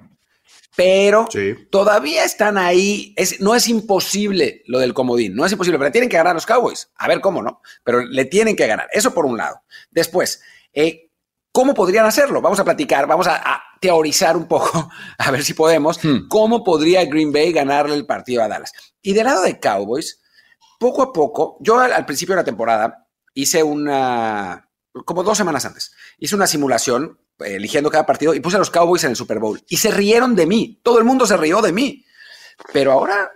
[SPEAKER 2] pero todavía están ahí. Es, no es imposible lo del comodín, no es imposible, pero tienen que ganar los Cowboys. A ver cómo, ¿no? Pero le tienen que ganar. Eso por un lado. Después, eh, ¿Cómo podrían hacerlo? Vamos a platicar, vamos a, teorizar un poco, (laughs) a ver si podemos, hmm. cómo podría Green Bay ganarle el partido a Dallas. Y del lado de Cowboys, poco a poco, yo al, principio de la temporada hice una, como dos semanas antes, hice una simulación eh, eligiendo cada partido y puse a los Cowboys en el Super Bowl. Y se rieron de mí. Todo el mundo se rió de mí. Pero ahora,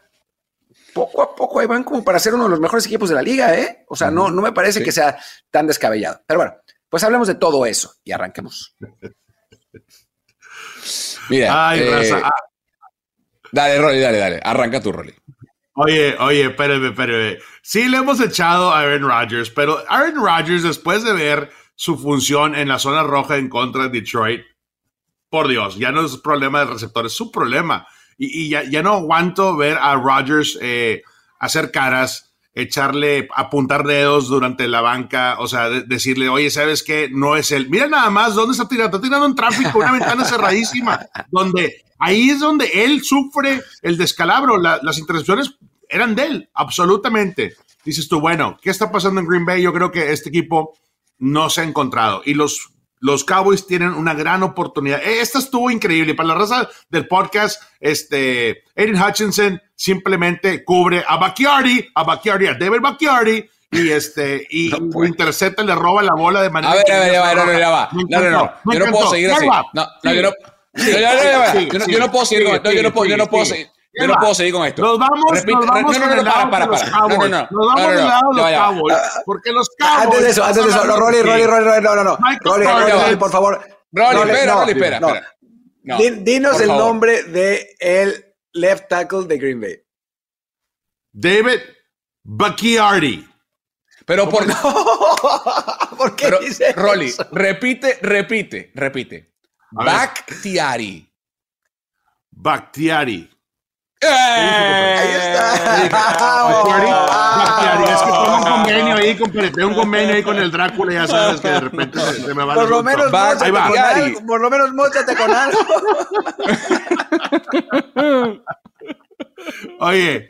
[SPEAKER 2] poco a poco, ahí van como para ser uno de los mejores equipos de la liga, ¿eh? O sea, no, no me parece que sea tan descabellado. Pero bueno, pues hablemos de todo eso y arranquemos. (laughs)
[SPEAKER 3] Mira, eh, ah. dale, Rolly, dale, dale. Arranca tu Rolly.
[SPEAKER 4] Oye, oye, espérame, espérame. Sí, le hemos echado a Aaron Rodgers, pero Aaron Rodgers, después de ver su función en la zona roja en contra de Detroit, por Dios, ya no es problema de receptores, es su problema. Y, ya, ya, no aguanto ver a Rodgers eh, hacer caras, echarle, apuntar dedos durante la banca, o sea, decirle, oye, ¿sabes qué? No es él. Mira nada más dónde está tirando. Está tirando en tráfico, una ventana cerradísima, (laughs) donde ahí es donde él sufre el descalabro. las intercepciones eran de él, absolutamente. Dices tú, bueno, ¿qué está pasando en Green Bay? Yo creo que este equipo no se ha encontrado. Y los, los Cowboys tienen una gran oportunidad. E, esta estuvo increíble. Para la raza del podcast, este, Aiden Hutchinson simplemente cubre a Bacchiardi, a Bacchiardi, a David Bacchiardi, y este y intercepta le roba la bola de manera
[SPEAKER 3] a ver, a ver, ya va, ya va. No, no, no, yo no puedo seguir así. No, no, yo no, yo no puedo seguir. Yo no puedo, yo no puedo seguir. Yo no puedo seguir con esto.
[SPEAKER 4] Nos vamos, Repite, nos vamos no, no, no, para, para, para. No, no, no. Nos vamos del lado de los Cowboys. Porque los Cowboys.
[SPEAKER 2] Antes de eso, antes de eso. No, Rolly, Rolly, Rolly, no, no, no. Rolly, Rolly, por favor.
[SPEAKER 3] Rolly, espera, Rolly, espera, espera.
[SPEAKER 2] Dinos el nombre de el left tackle de Green Bay.
[SPEAKER 4] David Bacchiardi.
[SPEAKER 3] Pero por (laughs)
[SPEAKER 2] no, ¿por qué Pero, dice
[SPEAKER 3] Rolly, repite, repite, repite. Bakhtiari.
[SPEAKER 4] Bakhtiari.
[SPEAKER 2] ¡Eh! Ahí está.
[SPEAKER 4] Es que tengo un convenio ahí con, tengo un convenio ahí con el Drácula, ya sabes que de repente se, me va
[SPEAKER 2] por lo menos móchate con algo, Por lo menos móchate con algo. (laughs)
[SPEAKER 4] Oye,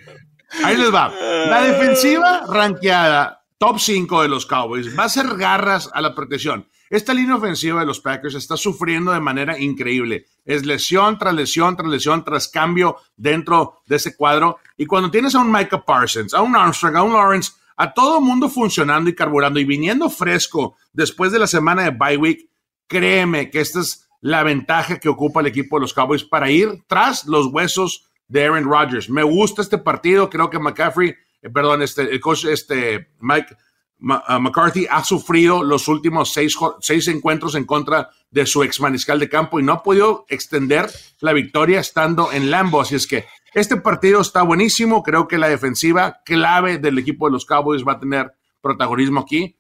[SPEAKER 4] ahí les va. La defensiva ranqueada top 5 de los Cowboys va a ser garras a la protección. Esta línea ofensiva de los Packers está sufriendo de manera increíble. Es lesión tras lesión tras lesión tras cambio dentro de ese cuadro. Y cuando tienes a un Micah Parsons, a un Armstrong, a un Lawrence, a todo mundo funcionando y carburando y viniendo fresco después de la semana de bye week, créeme que esta es la ventaja que ocupa el equipo de los Cowboys para ir tras los huesos de Aaron Rodgers. Me gusta este partido. Creo que McCaffrey, eh, perdón, este, el coach este, Mike McCarthy ha sufrido los últimos seis, seis, encuentros en contra de su ex mariscal de campo y no ha podido extender la victoria estando en Lambo. Así es que este partido está buenísimo. Creo que la defensiva clave del equipo de los Cowboys va a tener protagonismo aquí.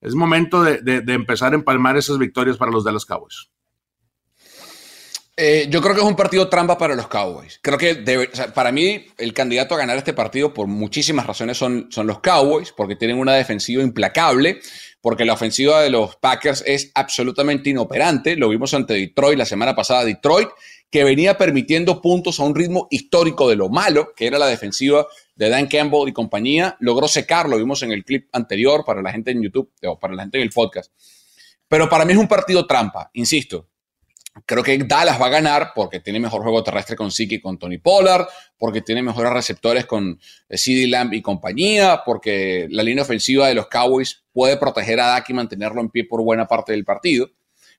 [SPEAKER 4] Es momento de, de empezar a empalmar esas victorias para los de los Cowboys.
[SPEAKER 3] Eh, yo creo que es un partido trampa para los Cowboys. Creo que para mí el candidato a ganar este partido por muchísimas razones son, son los Cowboys, porque tienen una defensiva implacable, porque la ofensiva de los Packers es absolutamente inoperante. Lo vimos ante Detroit la semana pasada. Detroit, que venía permitiendo puntos a un ritmo histórico de lo malo, que era la defensiva de Dan Campbell y compañía, logró secar, lo vimos en el clip anterior para la gente en YouTube o para la gente en el podcast. Pero para mí es un partido trampa, insisto. Creo que Dallas va a ganar porque tiene mejor juego terrestre con Siki y con Tony Pollard, porque tiene mejores receptores con eh, CD Lamb y compañía, porque la línea ofensiva de los Cowboys puede proteger a Dak y mantenerlo en pie por buena parte del partido.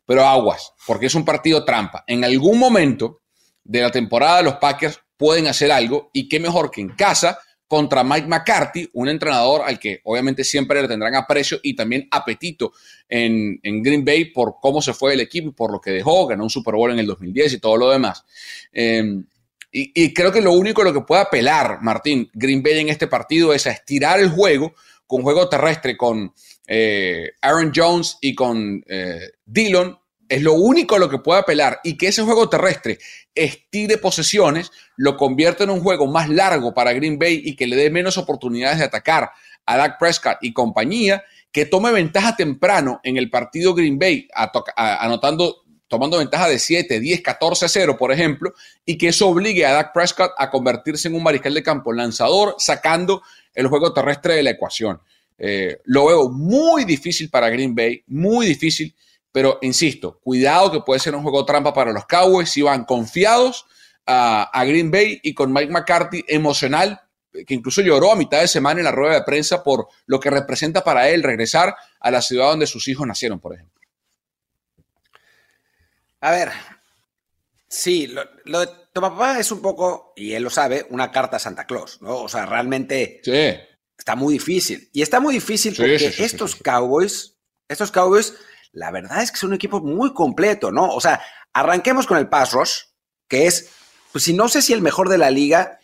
[SPEAKER 3] Pero aguas, porque es un partido trampa. En algún momento de la temporada los Packers pueden hacer algo y qué mejor que en casa contra Mike McCarthy, un entrenador al que obviamente siempre le tendrán aprecio y también apetito en, Green Bay por cómo se fue el equipo y por lo que dejó, ganó un Super Bowl en el 2010 y todo lo demás. Em, y, creo que lo único lo que puede apelar, Martín, Green Bay en este partido es a estirar el juego con juego terrestre, con eh, Aaron Jones y con eh, Dillon es lo único a lo que puede apelar y que ese juego terrestre estire posesiones, lo convierte en un juego más largo para Green Bay y que le dé menos oportunidades de atacar a Dak Prescott y compañía, que tome ventaja temprano en el partido Green Bay, anotando, tomando ventaja de 7, 10, 14 0, por ejemplo, y que eso obligue a Dak Prescott a convertirse en un mariscal de campo lanzador, sacando el juego terrestre de la ecuación. Eh, lo veo muy difícil para Green Bay, muy difícil. Pero insisto, cuidado que puede ser un juego trampa para los Cowboys si van confiados a, Green Bay y con Mike McCarthy emocional que incluso lloró a mitad de semana en la rueda de prensa por lo que representa para él regresar a la ciudad donde sus hijos nacieron, por ejemplo.
[SPEAKER 2] A ver, sí, lo, de tu papá es un poco, y él lo sabe, una carta a Santa Claus, ¿no? O sea, realmente está muy difícil. Y está muy difícil porque estos Cowboys, estos Cowboys, la verdad es que son un equipo muy completo, ¿no? O sea, arranquemos con el pass rush, que es, pues si no sé si el mejor de la liga,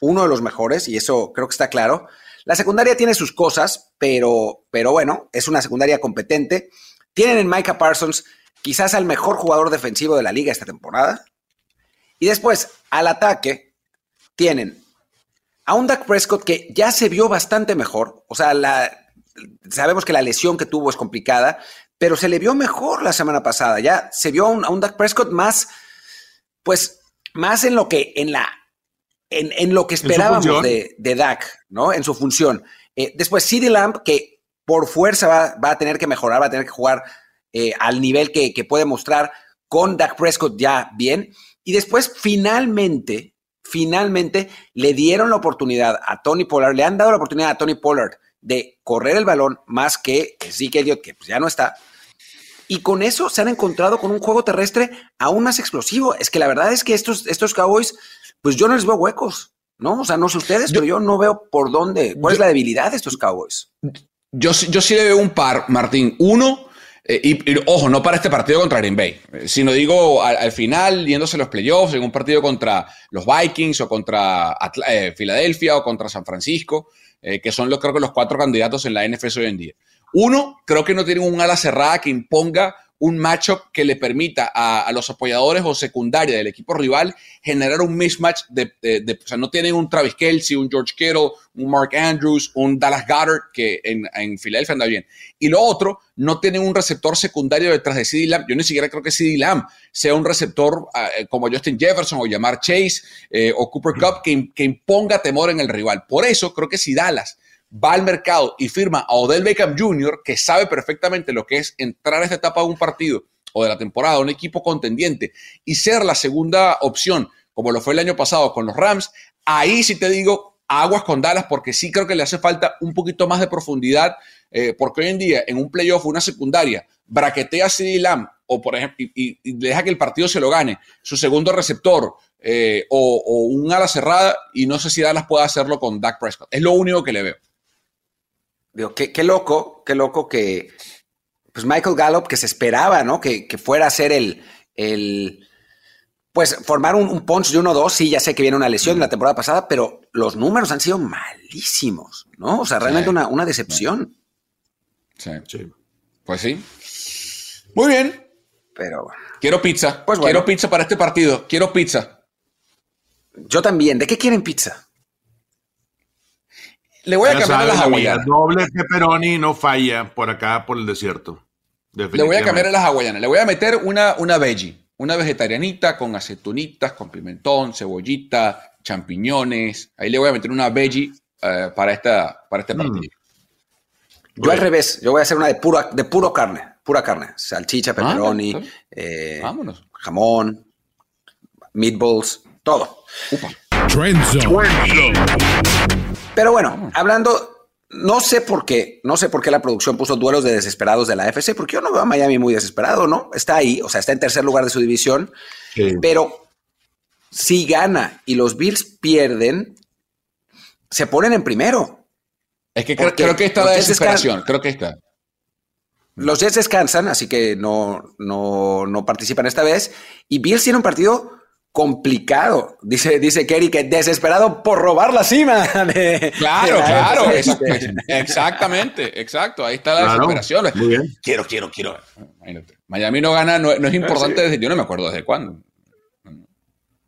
[SPEAKER 2] uno de los mejores, y eso creo que está claro. La secundaria tiene sus cosas, pero, pero bueno, es una secundaria competente. Tienen en Micah Parsons quizás al mejor jugador defensivo de la liga esta temporada. Y después, al ataque, tienen a un Dak Prescott que ya se vio bastante mejor. O sea, la, sabemos que la lesión que tuvo es complicada, pero se le vio mejor la semana pasada. Ya se vio a un, a un Dak Prescott más, pues, más en lo que, en la en, lo que esperábamos de, de, Dak, ¿no? En su función. Eh, después, CD Lamp, que por fuerza va, a tener que mejorar, va a tener que jugar eh, al nivel que, puede mostrar con Dak Prescott ya bien. Y después, finalmente, finalmente le dieron la oportunidad a Tony Pollard, le han dado la oportunidad a Tony Pollard de correr el balón más que Zeke Elliott, que pues ya no está. Y con eso se han encontrado con un juego terrestre aún más explosivo. Es que la verdad es que estos, estos Cowboys pues yo no les veo huecos, ¿no? O sea, no sé ustedes, pero yo no veo por dónde, cuál es la debilidad de estos Cowboys.
[SPEAKER 3] Yo, yo sí le veo un par, Martín. Uno, eh, y, ojo, no para este partido contra Green Bay, eh, sino digo al, final, yéndose los playoffs, en un partido contra los Vikings o contra eh, Filadelfia o contra San Francisco, que son los, creo que los cuatro candidatos en la NFL hoy en día. Uno, creo que no tienen un ala cerrada que imponga un matchup que le permita a, los apoyadores o secundaria del equipo rival generar un mismatch de, o sea, no tienen un Travis Kelsey, un George Kittle, un Mark Andrews, un Dallas Goddard, que en, en Filadelfia anda bien. Y lo otro, no tienen un receptor secundario detrás de CD Lamb. Yo ni siquiera creo que CD Lamb sea un receptor ah, eh, como Justin Jefferson o llamar Chase eh, o Cooper Cup que, que imponga temor en el rival. Por eso creo que si Dallas va al mercado y firma a Odell Beckham Jr., que sabe perfectamente lo que es entrar a esta etapa de un partido o de la temporada, un equipo contendiente, y ser la segunda opción, como lo fue el año pasado con los Rams, ahí sí te digo aguas con Dallas, porque sí creo que le hace falta un poquito más de profundidad, eh, porque hoy en día en un playoff, una secundaria, braquetea a CD Lamb, o por ejemplo, y, deja que el partido se lo gane, su segundo receptor, eh, o, o, un ala cerrada, y no sé si Dallas puede hacerlo con Dak Prescott. Es lo único que le veo.
[SPEAKER 2] Digo, qué, loco, qué loco que pues Michael Gallup, que se esperaba, ¿no? Que, fuera a ser el, el pues formar un, punch de 1-2, sí, ya sé que viene una lesión la temporada pasada, pero los números han sido malísimos, ¿no? O sea, realmente una, decepción.
[SPEAKER 3] Sí. sí. Pues sí. Muy bien.
[SPEAKER 2] Pero
[SPEAKER 3] Quiero pizza. Pues Quiero pizza para este partido. Quiero pizza.
[SPEAKER 2] Yo también. ¿De qué quieren pizza?
[SPEAKER 3] Le voy a cambiar a las hawaianas.
[SPEAKER 4] Doble pepperoni no falla por acá, por el desierto.
[SPEAKER 3] Le voy a cambiar a las hawaianas. Le voy a meter una, una veggie, una vegetarianita con aceitunitas, con pimentón, cebollita, champiñones. Ahí le voy a meter una veggie eh, para, esta, para este mm. partido.
[SPEAKER 2] Yo al revés, yo voy a hacer una de, pura, de puro carne, pura carne. Salchicha, ah, pepperoni, eh, jamón, meatballs, todo. Upa. Pero bueno, hablando, no sé por qué, no sé por qué la producción puso duelos de desesperados de la FC, porque yo no veo a Miami muy desesperado, ¿no? Está ahí, o sea, está en tercer lugar de su división, pero si gana y los Bills pierden, se ponen en primero.
[SPEAKER 3] Es que creo, que está la desesperación, creo que está.
[SPEAKER 2] Los Jets descansan, así que no, no, no participan esta vez. Y Bills tiene un partido complicado. Dice, dice Kerry que desesperado por robar la cima. (laughs)
[SPEAKER 3] claro, claro. (laughs) exactamente, exacto. Ahí está la desesperación. Quiero, quiero, quiero. Miami no gana, no, es importante desde, yo no me acuerdo desde cuándo.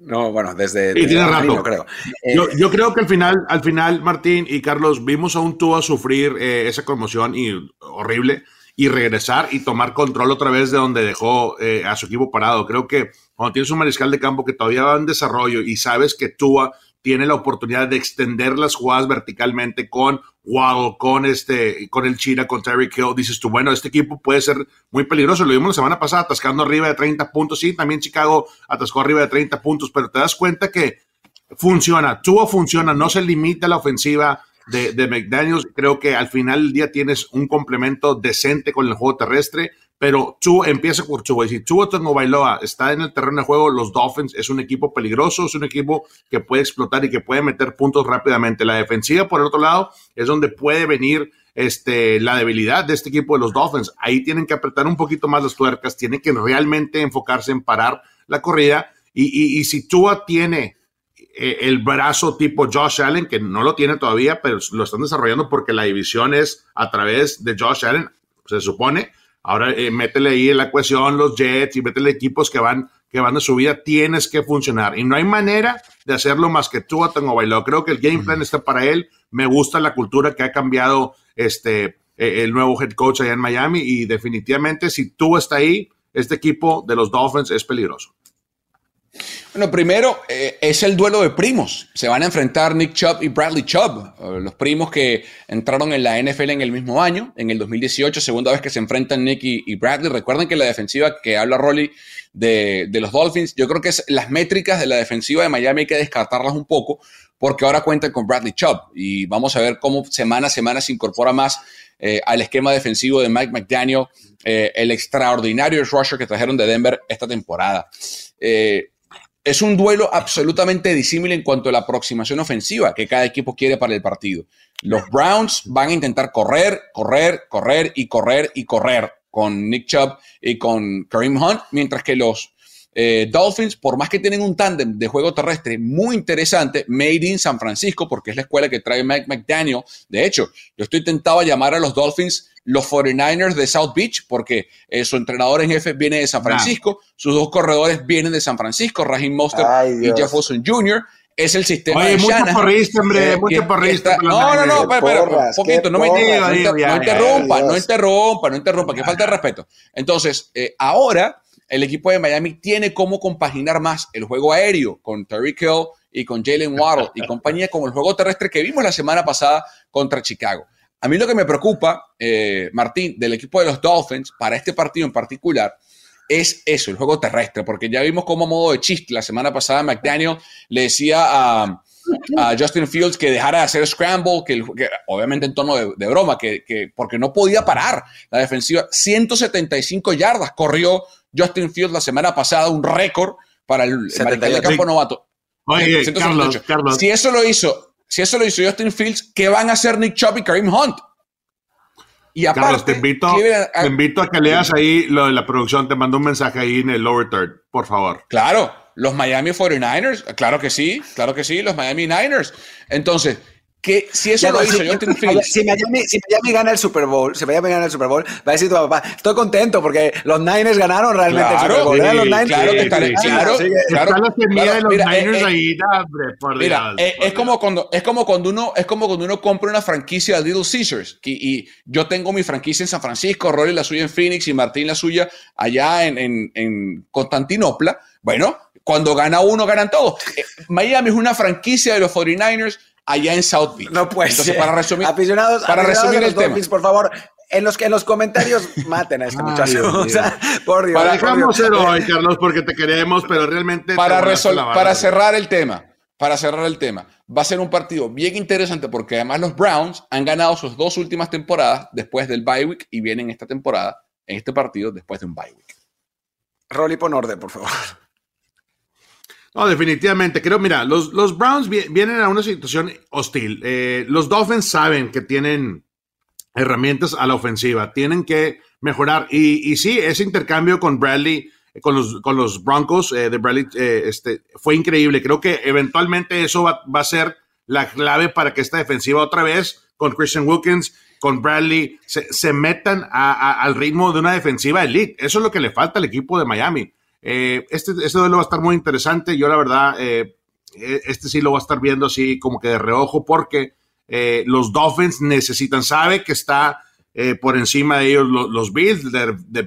[SPEAKER 2] No, bueno, desde,
[SPEAKER 4] creo. Yo, yo, creo que al final, al final, Martín y Carlos, vimos a un Tua sufrir eh, esa conmoción y horrible y regresar y tomar control otra vez de donde dejó eh, a su equipo parado. Creo que cuando tienes un mariscal de campo que todavía va en desarrollo y sabes que Tua tiene la oportunidad de extender las jugadas verticalmente con Waddle, con este, con el Chira, con Terry Kill, dices tú, bueno, este equipo puede ser muy peligroso. Lo vimos la semana pasada atascando arriba de 30 puntos. Sí, también Chicago atascó arriba de 30 puntos, pero te das cuenta que funciona. Tua funciona, no se limita a la ofensiva de, de McDaniels. Creo que al final del día tienes un complemento decente con el juego terrestre, pero Tua empieza por Tua. Y si Tua Bailoa está en el terreno de juego, los Dolphins es un equipo peligroso, es un equipo que puede explotar y que puede meter puntos rápidamente. La defensiva, por el otro lado, es donde puede venir este, la debilidad de este equipo de los Dolphins. Ahí tienen que apretar un poquito más las tuercas, tienen que realmente enfocarse en parar la corrida. Y, y, si Tua tiene el brazo tipo Josh Allen, que no lo tiene todavía, pero lo están desarrollando porque la división es a través de Josh Allen, se supone. Ahora eh, métele ahí en la ecuación los Jets y métele equipos que van, que van de su vida, tienes que funcionar. Y no hay manera de hacerlo más que Tua Tango bailado. Creo que el game plan está para él. Me gusta la cultura que ha cambiado este, eh, el nuevo head coach allá en Miami y definitivamente si tú está ahí, este equipo de los Dolphins es peligroso.
[SPEAKER 3] Bueno, primero eh, es el duelo de primos. Se van a enfrentar Nick Chubb y Bradley Chubb, eh, los primos que entraron en la NFL en el mismo año, en el 2018, segunda vez que se enfrentan Nick y, Bradley. Recuerden que la defensiva que habla Rolly de, los Dolphins, yo creo que es, las métricas de la defensiva de Miami hay que descartarlas un poco porque ahora cuentan con Bradley Chubb y vamos a ver cómo semana a semana se incorpora más eh, al esquema defensivo de Mike McDaniel, el extraordinario rusher que trajeron de Denver esta temporada. Eh, es un duelo absolutamente disímil en cuanto a la aproximación ofensiva que cada equipo quiere para el partido. Los Browns van a intentar correr, correr, correr y correr y correr con Nick Chubb y con Kareem Hunt, mientras que los eh, Dolphins, por más que tienen un tándem de juego terrestre muy interesante, made in San Francisco, porque es la escuela que trae Mike McDaniel. De hecho, yo estoy tentado a llamar a los Dolphins los 49ers de South Beach, porque eh, su entrenador en jefe viene de San Francisco, sus dos corredores vienen de San Francisco, Raheem Mostert y Jeff Wilson Jr., es el sistema
[SPEAKER 4] Oye, de mucho porrista, hombre, eh, mucho porrista.
[SPEAKER 3] no, no, no, pero, un poquito, no me no, interrumpa, no interrumpa, no interrumpa, que falta de respeto. Entonces, ahora el equipo de Miami tiene cómo compaginar más el juego aéreo con Terry Hill y con Jalen Waddle y (laughs) compañía con el juego terrestre que vimos la semana pasada contra Chicago. A mí lo que me preocupa, eh, Martín, del equipo de los Dolphins para este partido en particular es eso, el juego terrestre, porque ya vimos como a modo de chiste la semana pasada McDaniel le decía a, Justin Fields que dejara de hacer scramble, que, obviamente en tono de, broma, que, que, porque no podía parar la defensiva. 175 yardas corrió Justin Fields la semana pasada, un récord para el mariscal de campo novato.
[SPEAKER 4] Oye, Carlos, Carlos.
[SPEAKER 3] Si eso lo hizo, si eso lo hizo Justin Fields, ¿qué van a hacer Nick Chubb y Kareem Hunt?
[SPEAKER 4] Y aparte, Carlos, te invito, te invito a que leas ahí lo de la producción. Te mando un mensaje ahí en el lower third, por favor.
[SPEAKER 3] Claro, los Miami 49ers, claro que sí, claro que sí, los Miami Niners. Entonces, que si eso lo hizo Justin Fields.
[SPEAKER 2] Si Miami, si Miami gana el Super Bowl, si Miami gana el Super Bowl, va a decir tu papá, estoy contento porque los Niners ganaron realmente el Super Bowl. los Niners,
[SPEAKER 3] claro que estaré, claro, claro,
[SPEAKER 4] claro, de los mira, Niners eh, ahí, hombre, por
[SPEAKER 3] mira,
[SPEAKER 4] Dios,
[SPEAKER 3] eh, es como cuando es como cuando uno es como cuando uno compra una franquicia de Little Caesars y, y yo tengo mi franquicia en San Francisco, Rory la suya en Phoenix y Martín la suya allá en, en, en Constantinopla. Bueno, cuando gana uno, ganan todos. Eh, Miami es una franquicia de los 49ers allá en South Beach.
[SPEAKER 2] No puede
[SPEAKER 3] Entonces, para resumir,
[SPEAKER 2] aficionados,
[SPEAKER 3] para resumir el tema.
[SPEAKER 2] por favor, en los, en los comentarios (laughs) maten a este muchacho. (laughs) O sea, por Dios.
[SPEAKER 4] Para dejamos ser hoy, Carlos, porque te queremos, pero realmente.
[SPEAKER 3] Para, para cerrar el tema, para cerrar el tema, va a ser un partido bien interesante porque además los Browns han ganado sus dos últimas temporadas después del bye week y vienen esta temporada, en este partido, después de un bye week.
[SPEAKER 2] Rolly, pon orden, por favor.
[SPEAKER 4] No, definitivamente. Creo, mira, los, los Browns vienen a una situación hostil. Eh, los Dolphins saben que tienen herramientas a la ofensiva, tienen que mejorar. Y, y sí, ese intercambio con Bradley, eh, con los, con los Broncos eh, de Bradley, este, fue increíble. Creo que eventualmente eso va, a ser la clave para que esta defensiva otra vez, con Christian Wilkins, con Bradley, se, se metan al ritmo de una defensiva elite. Eso es lo que le falta al equipo de Miami. Eh, este, este duelo va a estar muy interesante. Yo, la verdad, eh, e, este sí lo va a estar viendo así como que de reojo, porque eh, los Dolphins necesitan, sabe que está por encima de ellos los, Bills.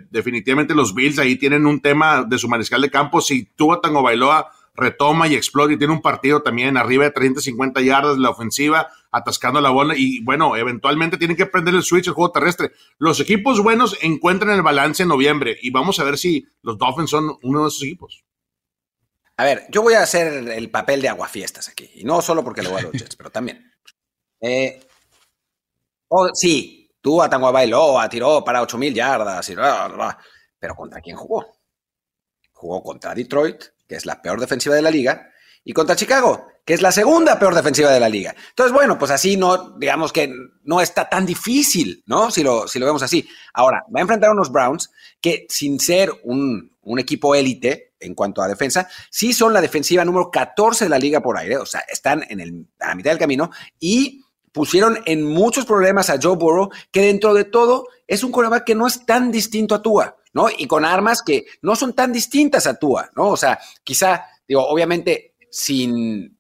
[SPEAKER 4] definitivamente los Bills ahí tienen un tema de su mariscal de campo. Si Tua Tango Bailoa retoma y explota y tiene un partido también arriba de 30, 50 yardas la ofensiva, atascando la bola y bueno, eventualmente tienen que prender el switch el juego terrestre. Los equipos buenos encuentran el balance en noviembre y vamos a ver si los Dolphins son uno de esos equipos.
[SPEAKER 2] A ver, yo voy a hacer el papel de aguafiestas aquí. Y no solo porque le voy a los Jets, (laughs) pero también. Eh, oh, sí, tú a Tanguabailo tiró para 8.000 yardas y bla, bla, bla. Pero ¿contra quién jugó? Jugó contra Detroit, que es la peor defensiva de la liga, y contra Chicago, es la segunda peor defensiva de la liga. Entonces, bueno, pues así no, digamos que no está tan difícil, ¿no? Si lo, si lo vemos así. Ahora, va a enfrentar a unos Browns que sin ser un, un equipo élite en cuanto a defensa, sí son la defensiva número 14 de la liga por aire, o sea, están en el, a la mitad del camino y pusieron en muchos problemas a Joe Burrow, que dentro de todo es un coreback que no es tan distinto a Tua, ¿no? Y con armas que no son tan distintas a Tua, ¿no? O sea, quizá, digo, obviamente sin,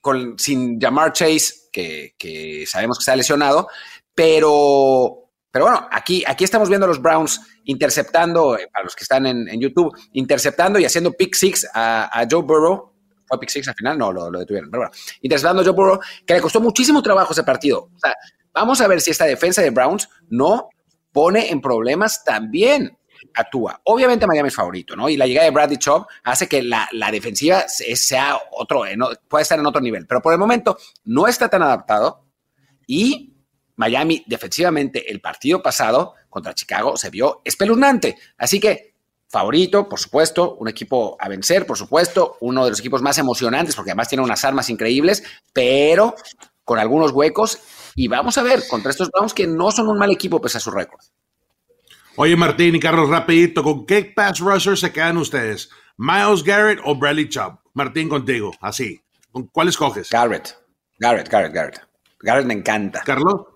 [SPEAKER 2] con, sin Jamar Chase, que, sabemos que está lesionado, pero, pero bueno, aquí, aquí estamos viendo a los Browns interceptando, eh, para los que están en, YouTube, interceptando y haciendo pick six a, a Joe Burrow. ¿Fue pick six al final? No, lo, lo, detuvieron. Pero bueno, interceptando a Joe Burrow, que le costó muchísimo trabajo ese partido. O sea, vamos a ver si esta defensa de Browns no pone en problemas también actúa. Obviamente Miami es favorito, ¿no? Y la llegada de Bradley Chubb hace que la, defensiva sea otro, puede estar en otro nivel, pero por el momento no está tan adaptado y Miami defensivamente el partido pasado contra Chicago se vio espeluznante. Así que favorito, por supuesto, un equipo a vencer, por supuesto, uno de los equipos más emocionantes porque además tiene unas armas increíbles, pero con algunos huecos y vamos a ver contra estos Browns que no son un mal equipo pese a su récord.
[SPEAKER 4] Oye, Martín y Carlos, rapidito, ¿con qué pass rusher se quedan ustedes? ¿Miles Garrett o Bradley Chubb? Martín, contigo, así. ¿Con cuál escoges?
[SPEAKER 2] Garrett. Garrett, Garrett, Garrett. Garrett me encanta.
[SPEAKER 4] ¿Carlos?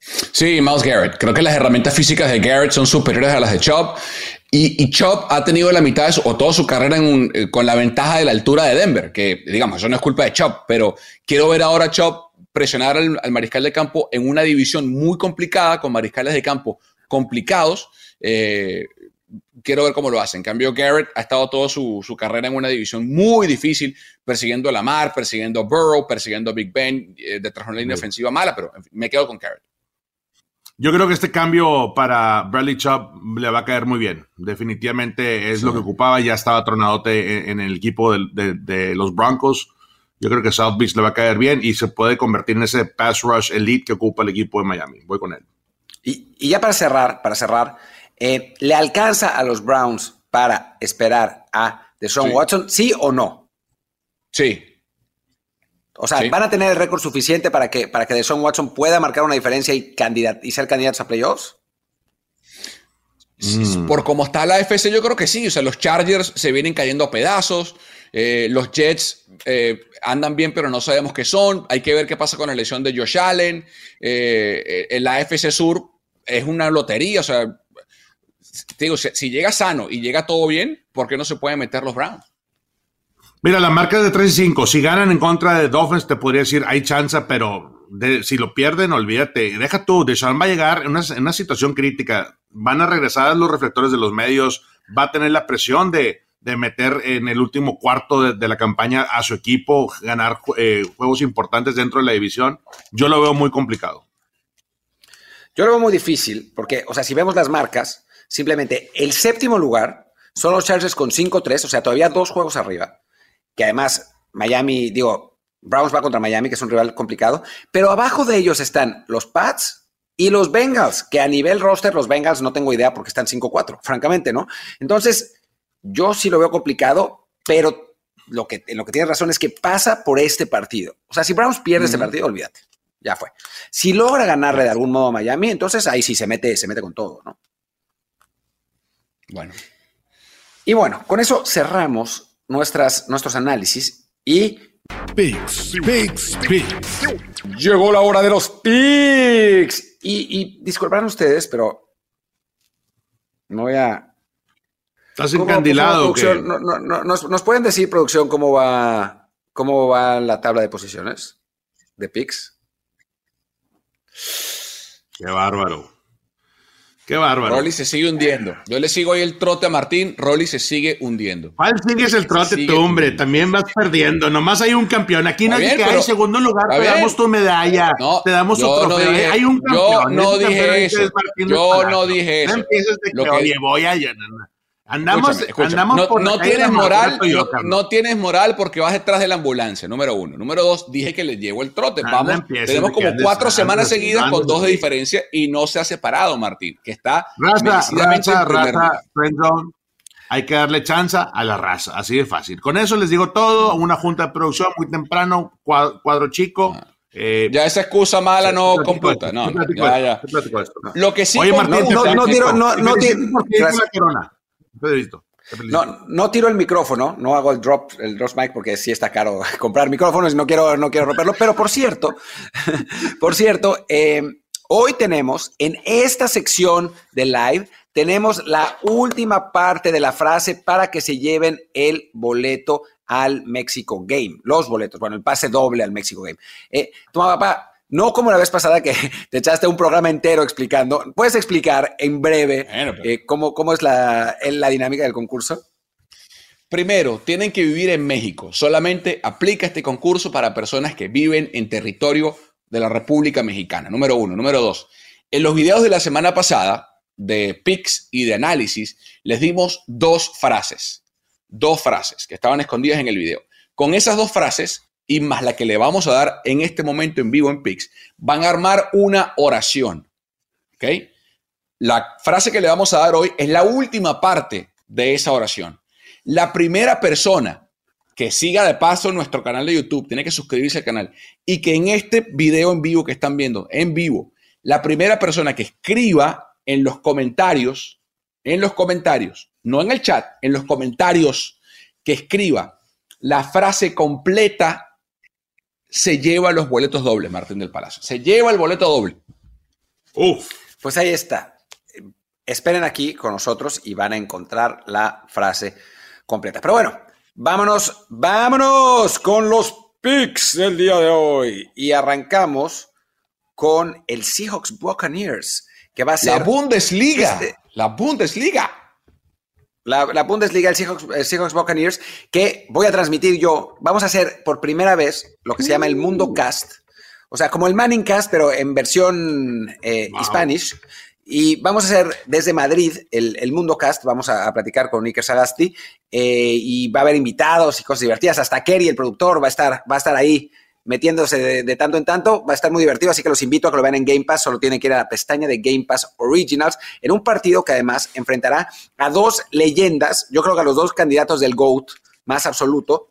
[SPEAKER 3] Sí, Miles Garrett. Creo que las herramientas físicas de Garrett son superiores a las de Chubb. Y, y Chubb ha tenido la mitad de su, o toda su carrera en un, eh, con la ventaja de la altura de Denver, que digamos, eso no es culpa de Chubb, pero quiero ver ahora a Chubb presionar al, al mariscal de campo en una división muy complicada, con mariscales de campo complicados. Eh, quiero ver cómo lo hacen. En cambio, Garrett ha estado toda su, su, carrera en una división muy difícil, persiguiendo a Lamar, persiguiendo a Burrow, persiguiendo a Big Ben, eh, detrás de una línea ofensiva mala, pero en fin, me quedo con Garrett.
[SPEAKER 4] Yo creo que este cambio para Bradley Chubb le va a caer muy bien. Definitivamente es sí. lo que ocupaba. Ya estaba tronadote en, en el equipo de, de, de, los Broncos. Yo creo que South Beach le va a caer bien y se puede convertir en ese pass rush elite que ocupa el equipo de Miami. Voy con él.
[SPEAKER 2] Y, y ya para cerrar, para cerrar, eh, ¿le alcanza a los Browns para esperar a Deshaun sí. Watson? ¿Sí o no?
[SPEAKER 3] Sí.
[SPEAKER 2] O sea, sí. ¿van a tener el récord suficiente para que, para que Deshaun Watson pueda marcar una diferencia y, candidat y ser candidatos a playoffs?
[SPEAKER 3] Mm. Por cómo está la FC, yo creo que sí. O sea, los Chargers se vienen cayendo a pedazos. Eh, los Jets eh, andan bien, pero no sabemos qué son. Hay que ver qué pasa con la lesión de Josh Allen. Eh, en la FC Sur es una lotería. O sea, digo, si, si, llega sano y llega todo bien, ¿por qué no se pueden meter los Browns?
[SPEAKER 4] Mira, la marca es de 3 y 5. Si ganan en contra de Dolphins, te podría decir hay chance, pero de, si lo pierden, olvídate. Deja tú, Deshaun va a llegar en una, en una situación crítica. Van a regresar los reflectores de los medios. Va a tener la presión de, de meter en el último cuarto de, de, la campaña a su equipo, ganar eh, juegos importantes dentro de la división, yo lo veo muy complicado.
[SPEAKER 2] Yo lo veo muy difícil, porque, o sea, si vemos las marcas, simplemente el séptimo lugar son los Chargers con 5-3, o sea, todavía dos juegos arriba, que además Miami, digo, Browns va contra Miami, que es un rival complicado, pero abajo de ellos están los Pats y los Bengals, que a nivel roster los Bengals no tengo idea porque están 5-4, francamente, ¿no? Entonces, yo sí lo veo complicado, pero lo que, en lo que tienes razón es que pasa por este partido. O sea, si Browns pierde mm -hmm. este partido, olvídate. Ya fue. Si logra ganarle de algún modo a Miami, entonces ahí sí se mete, se mete con todo, ¿no?
[SPEAKER 3] Bueno.
[SPEAKER 2] Y bueno, con eso cerramos nuestras, nuestros análisis y.
[SPEAKER 1] Picks, picks, picks.
[SPEAKER 2] Llegó la hora de los picks. Y, y disculparán ustedes, pero no voy a
[SPEAKER 4] Estás encandilado.
[SPEAKER 2] No, no, no, nos, nos, pueden decir, producción, cómo va, cómo va la tabla de posiciones de picks?
[SPEAKER 4] Qué bárbaro. Qué bárbaro.
[SPEAKER 3] Rolly se sigue hundiendo. Yo le sigo ahí el trote a Martín. Rolly se sigue hundiendo.
[SPEAKER 4] ¿Cuál sigues el trote tú, hombre? Hundiendo. También vas perdiendo. Nomás hay un campeón. Aquí que hay segundo lugar. Te bien. damos tu medalla. No, te damos tu trofeo.
[SPEAKER 3] No dije,
[SPEAKER 4] hay un
[SPEAKER 3] campeón. Yo no dije eso. Yo no dije eso.
[SPEAKER 4] No empieces de que, oye, voy a... Andamos,
[SPEAKER 3] no, tienes moral, no, tienes moral porque vas detrás de la ambulancia, número uno. Número dos, dije que le llevo el trote. Vamos, tenemos como cuatro semanas seguidas con dos de diferencia y no se ha separado, Martín, que está
[SPEAKER 4] raza, raza, hay que darle chance a la raza, así de fácil. Con eso les digo todo, una junta de producción muy temprano, cuadro, chico. Ah.
[SPEAKER 3] Eh, ya esa excusa mala no computa, no, ya, ya. Lo que sí,
[SPEAKER 2] Oye, Martín, no, no, no, no, no, no, no tiro el micrófono, no hago el drop, el drop mic porque sí está caro (laughs) comprar micrófonos y no quiero, no quiero romperlo. Pero por cierto, (laughs) por cierto, eh, hoy tenemos en esta sección de live tenemos la última parte de la frase para que se lleven el boleto al México Game. Los boletos, bueno, el pase doble al México Game. Eh, toma, papá, no como la vez pasada que (laughs) te echaste un programa entero explicando. ¿Puedes explicar en breve eh, cómo, cómo, es la, la dinámica del concurso?
[SPEAKER 3] Primero, tienen que vivir en México. Solamente aplica este concurso para personas que viven en territorio de la República Mexicana. Número uno. Número dos. En los videos de la semana pasada, de pics y de análisis, les dimos dos frases, dos frases que estaban escondidas en el video. Con esas dos frases y más la que le vamos a dar en este momento en vivo en pics, van a armar una oración. ¿Ok? La frase que le vamos a dar hoy es la última parte de esa oración. La primera persona que siga de paso nuestro canal de YouTube, tiene que suscribirse al canal y que en este video en vivo que están viendo, en vivo, la primera persona que escriba en los comentarios, en los comentarios, no en el chat, en los comentarios que escriba la frase completa, se lleva los boletos dobles, Martín del Palacio. Se lleva el boleto doble.
[SPEAKER 2] Uf. Pues ahí está. Esperen aquí con nosotros y van a encontrar la frase completa. Pero bueno, vámonos, vámonos con los picks del día de hoy. Y arrancamos con el Seahawks Buccaneers que va a ser...
[SPEAKER 3] La Bundesliga. Este la Bundesliga.
[SPEAKER 2] La, Bundesliga, el Seahawks, Buccaneers, que voy a transmitir yo. Vamos a hacer por primera vez lo que se llama el Mundo Cast. O sea, como el Manning Cast, pero en versión eh, Spanish. Y vamos a hacer desde Madrid el, Mundo Cast. Vamos a, platicar con Iker Sagasti. Eh, y va a haber invitados y cosas divertidas. Hasta Kerry, el productor, va a estar, va a estar ahí metiéndose de, tanto en tanto. Va a estar muy divertido, así que los invito a que lo vean en Game Pass. Solo tienen que ir a la pestaña de Game Pass Originals en un partido que además enfrentará a dos leyendas. Yo creo que a los dos candidatos del GOAT más absoluto,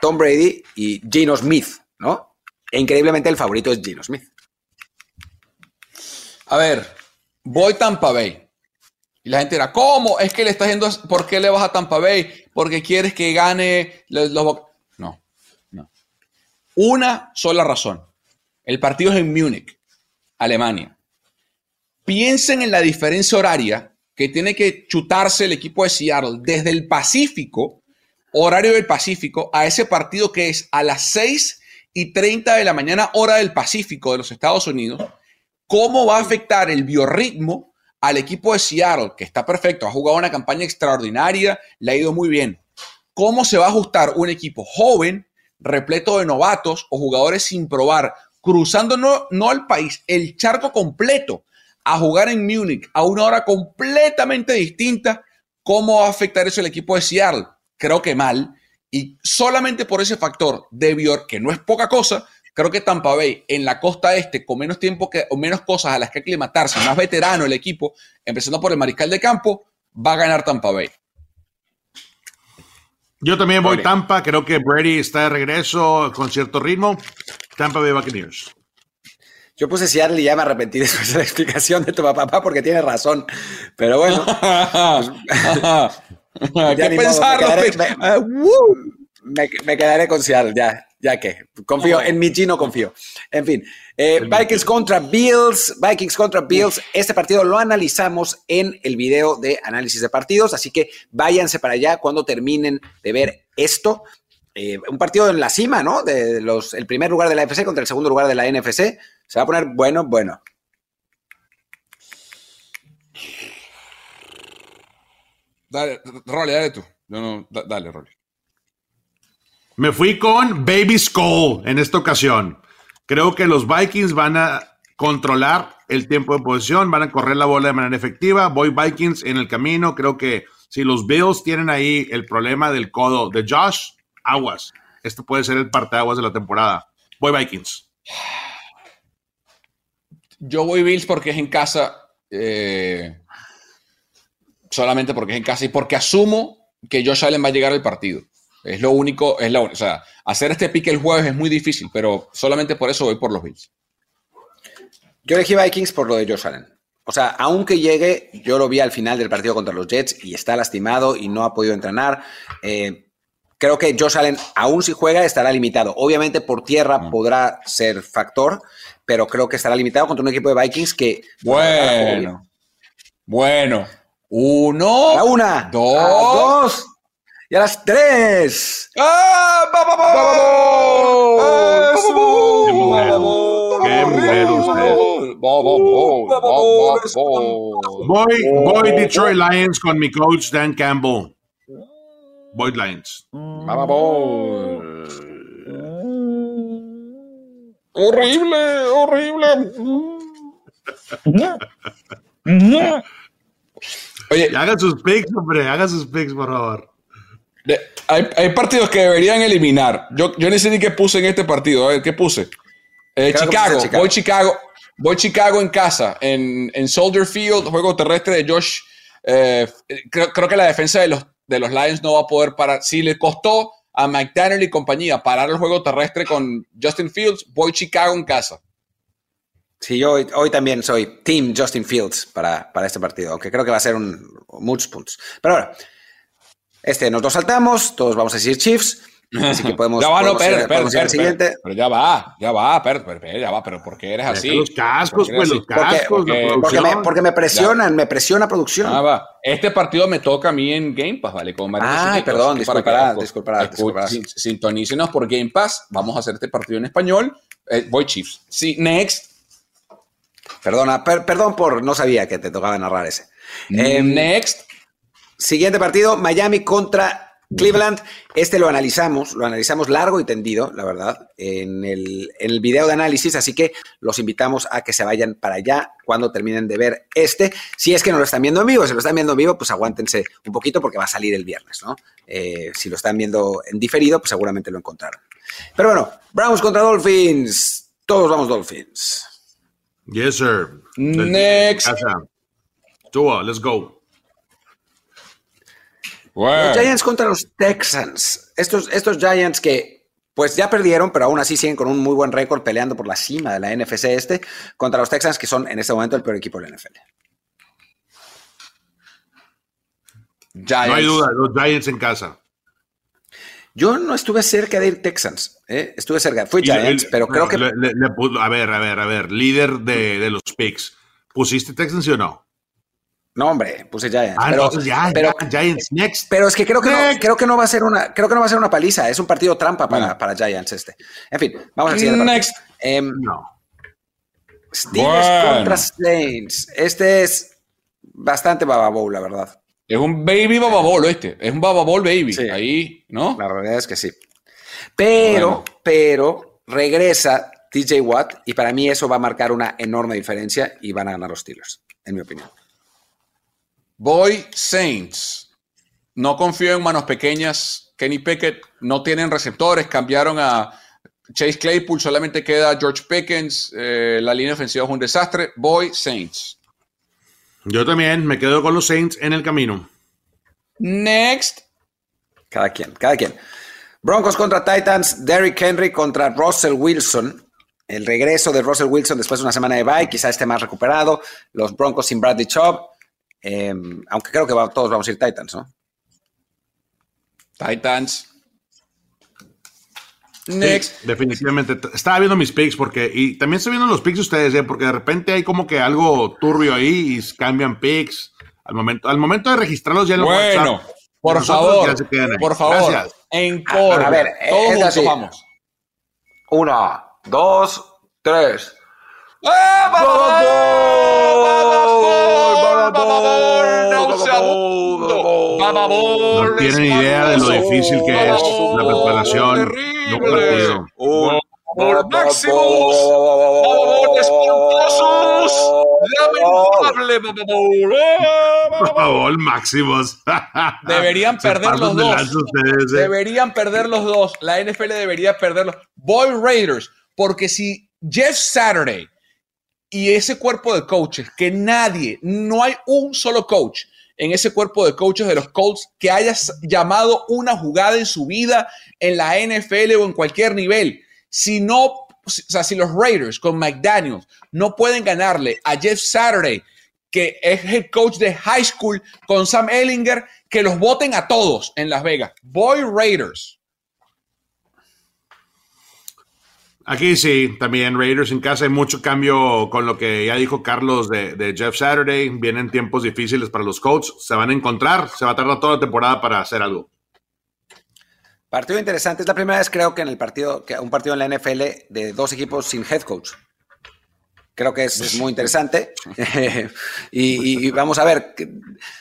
[SPEAKER 2] Tom Brady y Gino Smith, ¿no? E increíblemente el favorito es Gino Smith.
[SPEAKER 3] A ver, voy Tampa Bay. Y la gente dirá, ¿cómo? Es que le estás yendo, ¿por qué le vas a Tampa Bay? Porque quieres que gane los, los una sola razón. El partido es en Múnich, Alemania. Piensen en la diferencia horaria que tiene que chutarse el equipo de Seattle desde el Pacífico, horario del Pacífico, a ese partido que es a las 6 y 30 de la mañana, hora del Pacífico de los Estados Unidos. ¿Cómo va a afectar el biorritmo al equipo de Seattle, que está perfecto, ha jugado una campaña extraordinaria, le ha ido muy bien? ¿Cómo se va a ajustar un equipo joven repleto de novatos o jugadores sin probar, cruzando no, no el país, el charco completo a jugar en Múnich a una hora completamente distinta, ¿cómo va a afectar eso el equipo de Seattle? Creo que mal. Y solamente por ese factor de Bior, que no es poca cosa, creo que Tampa Bay en la costa este, con menos tiempo que, o menos cosas a las que aclimatarse, más veterano el equipo, empezando por el mariscal de campo, va a ganar Tampa Bay.
[SPEAKER 4] Yo también voy Tampa, creo que Brady está de regreso con cierto ritmo. Tampa Bay Buccaneers.
[SPEAKER 2] Yo puse Seattle y ya me arrepentí (laughs) después de la explicación de tu papá porque tiene razón. Pero bueno. (laughs) (laughs)
[SPEAKER 3] ¿Qué pensarlo?
[SPEAKER 2] Ah, me, quedaré con Seattle, ya, ya que. Confío, en mi chino confío. En fin, eh, Vikings contra Bills, Vikings contra Bills. Este partido lo analizamos en el video de análisis de partidos, así que váyanse para allá cuando terminen de ver esto. Eh, un partido en la cima, ¿no? De los, el primer lugar de la FC contra el segundo lugar de la NFC. Se va a poner bueno, bueno.
[SPEAKER 3] Dale, Rolly, dale tú. No, no, dale, Rolly.
[SPEAKER 4] Me fui con Baby Skull en esta ocasión. Creo que los Vikings van a controlar el tiempo de posición, van a correr la bola de manera efectiva. Voy Vikings en el camino. Creo que Si los Bills tienen ahí el problema del codo de Josh, aguas. Este puede ser el parteaguas de la temporada. Voy Vikings.
[SPEAKER 3] Yo voy Bills porque es en casa. Eh, solamente porque es en casa y porque asumo que Josh Allen va a llegar al partido. Es lo único, es la, o sea, hacer este pique el jueves es muy difícil, pero solamente por eso voy por los Bills.
[SPEAKER 2] Yo elegí Vikings por lo de Josh Allen. O sea, aunque llegue, yo lo vi al final del partido contra los Jets y está lastimado y no ha podido entrenar. Eh, creo que Josh Allen, aún si juega, estará limitado. Obviamente por tierra mm. podrá ser factor, pero creo que estará limitado contra un equipo de Vikings que...
[SPEAKER 3] Bueno, bueno. Uno.
[SPEAKER 2] A una. Dos. Y a las tres.
[SPEAKER 3] ¡Ah!
[SPEAKER 4] ¡Qué mujer usted! Voy, voy Detroit Lions con mi coach Dan Campbell. Voy Lions.
[SPEAKER 3] Horrible, horrible.
[SPEAKER 4] Oye, hagan sus picks, hombre, hagan sus picks, por favor.
[SPEAKER 3] Hay, partidos que deberían eliminar. Yo, yo ni sé ni qué puse en este partido. A ver, ¿qué puse? Eh, Chicago. Voy Chicago. Voy Chicago en casa, en, en Soldier Field, juego terrestre de Josh. Eh, creo, creo, que la defensa de los, de los Lions no va a poder parar. Si le costó a McDaniel y compañía parar el juego terrestre con Justin Fields, voy Chicago en casa.
[SPEAKER 2] Sí, yo hoy, también soy Team Justin Fields para, para, este partido, aunque creo que va a ser un, muchos puntos. Pero ahora, este nos lo saltamos, todos vamos a decir Chiefs. Así que podemos. (laughs)
[SPEAKER 3] ya va,
[SPEAKER 2] no,
[SPEAKER 3] pero, pero, siguiente. pero ya va, ya va, pero, ya va, pero ¿por qué eres así?
[SPEAKER 4] Los cascos, pues, los cascos.
[SPEAKER 2] Porque, me, porque, me, presionan, me presiona producción.
[SPEAKER 3] Ah, va. Este partido me toca a mí en Game Pass, ¿vale? Con
[SPEAKER 2] Ay, perdón, disculpará, disculpará,
[SPEAKER 3] Sintonícenos por Game Pass, vamos a hacer este partido en español. Eh, voy Chiefs. Sí, next.
[SPEAKER 2] Perdona, perdón por, no sabía que te tocaba narrar ese.
[SPEAKER 3] Next.
[SPEAKER 2] Siguiente partido, Miami contra Cleveland, este lo analizamos, lo analizamos largo y tendido, la verdad, en el, en el video de análisis, así que los invitamos a que se vayan para allá cuando terminen de ver este. Si es que no lo están viendo en vivo, si lo están viendo en vivo, pues aguántense un poquito porque va a salir el viernes, ¿no? Eh, si lo están viendo en diferido, pues seguramente lo encontraron. Pero bueno, Browns contra Dolphins, todos vamos Dolphins.
[SPEAKER 4] Yes, sir.
[SPEAKER 3] Next.
[SPEAKER 4] Tua, let's go.
[SPEAKER 2] Los Giants contra los Texans. Estos, estos Giants que pues ya perdieron, pero aún así siguen con un muy buen récord peleando por la cima de la NFC este contra los Texans que son en este momento el peor equipo de la NFL.
[SPEAKER 4] No hay duda, los Giants en casa.
[SPEAKER 2] Yo no estuve cerca de ir Texans, ¿eh? estuve cerca, fui Giants, pero creo que...
[SPEAKER 4] a ver, a ver, a ver, líder de, de los picks, ¿pusiste Texans sí o no?
[SPEAKER 2] No, hombre, puse Giants.
[SPEAKER 4] Ah, pero, ya, pero, Giants next.
[SPEAKER 2] Pero es que creo que, no, creo que no va a ser una, creo que no va a ser una paliza. Es un partido trampa para, para Giants este. En fin, vamos al siguiente
[SPEAKER 3] Next.
[SPEAKER 2] Em, no. Steelers contra Saints. Este es bastante bababol, la verdad.
[SPEAKER 3] Es un baby bababol este. Es un bababol baby. Ahí, ¿no?
[SPEAKER 2] La realidad es que sí. Pero, pero regresa TJ Watt y para mí eso va a marcar una enorme diferencia y van a ganar los Steelers, en mi opinión.
[SPEAKER 3] Voy Saints. No confío en manos pequeñas. Kenny Pickett no tienen receptores. Cambiaron a Chase Claypool. Solamente queda George Pickens. Eh, la línea ofensiva es un desastre. Voy Saints.
[SPEAKER 4] Yo también me quedo con los Saints en el camino.
[SPEAKER 3] Next.
[SPEAKER 2] Cada quien, cada quien. Broncos contra Titans. Derrick Henry contra Russell Wilson. El regreso de Russell Wilson después de una semana de bye. Quizá esté más recuperado. Los Broncos sin Bradley Chubb. Em, aunque creo que todos vamos a ir Titans, ¿no?
[SPEAKER 3] Titans.
[SPEAKER 4] Next. definitivamente. Estaba viendo mis picks porque, y también estoy viendo los picks de ustedes, ¿eh? porque de repente hay como que algo turbio ahí y cambian picks. Al momento, al momento de registrarlos ya
[SPEAKER 3] en Bueno, por favor, por favor, Gracias. en coro. A, ver, todos vamos.
[SPEAKER 2] Una, dos, tres.
[SPEAKER 3] ¡Ah,
[SPEAKER 4] no tienen idea de lo difícil que es la preparación de un partido.
[SPEAKER 3] Paul Maximus. espantosos. Lamentable,
[SPEAKER 4] Paul Maximus.
[SPEAKER 3] Deberían perder los dos. Eh. Deberían perder los dos. La NFL debería perderlos. Boy Raiders, porque si Jeff Saturday y ese cuerpo de coaches, que nadie, no hay un solo coach en ese cuerpo de coaches de los Colts que haya llamado una jugada en su vida en la NFL o en cualquier nivel. Si no, o sea, si los Raiders con McDaniels no pueden ganarle a Jeff Saturday, que es el coach de high school, con Sam Ellinger, que los voten a todos en Las Vegas. Boy Raiders.
[SPEAKER 4] Aquí sí, también Raiders en casa hay mucho cambio con lo que ya dijo Carlos de, Jeff Saturday. Vienen tiempos difíciles para los Colts. Se van a encontrar, se va a tardar toda la temporada para hacer algo.
[SPEAKER 2] Partido interesante. Es la primera vez, creo que en el partido, que un partido en la NFL de dos equipos sin head coach. Creo que es, muy interesante. (laughs) y, vamos a ver,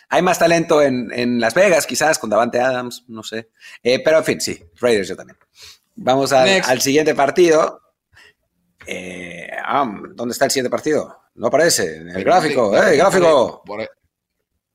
[SPEAKER 2] hay más talento en, Las Vegas, quizás, con Davante Adams, no sé. Eh, pero en fin, sí, Raiders yo también. Vamos al, siguiente partido. Eh, ah, ¿Dónde está el siguiente partido? No aparece. En el gráfico. ¡Eh, gráfico!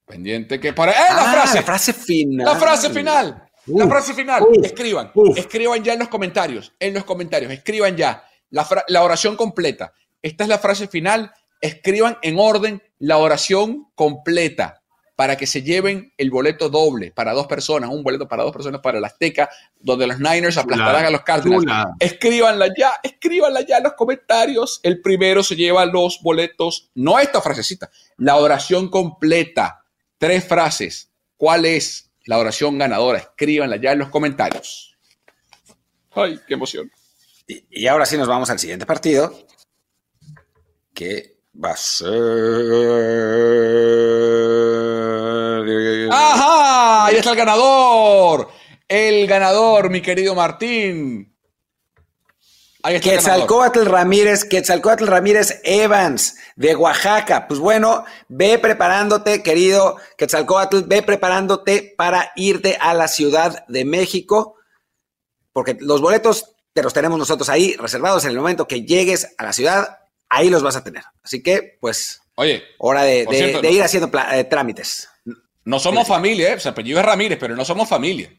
[SPEAKER 3] pendiente que para. ¡Eh, la
[SPEAKER 2] ah, frase! La frase final.
[SPEAKER 3] La frase final. la frase final. escriban. Escriban ya en los comentarios. En los comentarios. Escriban ya la, la oración completa. Esta es la frase final. Escriban en orden la oración completa para que se lleven el boleto doble para dos personas, un boleto para dos personas para el Azteca, donde los Niners aplastarán a los Cardinals. Escríbanla ya, escríbanla ya en los comentarios. El primero se lleva los boletos, no esta frasecita, la oración completa, tres frases. ¿Cuál es la oración ganadora? Escríbanla ya en los comentarios. Ay, qué emoción.
[SPEAKER 2] Y, y ahora sí nos vamos al siguiente partido, que va a ser
[SPEAKER 3] ¡Ajá! Ahí está el ganador. El ganador, mi querido Martín.
[SPEAKER 2] Ahí está Quetzalcoatl Ramírez, Quetzalcoatl Ramírez Evans, de Oaxaca. Pues bueno, ve preparándote, querido Quetzalcoatl, ve preparándote para irte a la Ciudad de México, porque los boletos te los tenemos nosotros ahí reservados en el momento que llegues a la ciudad, ahí los vas a tener. Así que, pues,
[SPEAKER 3] Oye,
[SPEAKER 2] hora de, ir haciendo eh, trámites.
[SPEAKER 3] No somos familia, ¿eh? O apellido es Ramírez, pero no somos familia.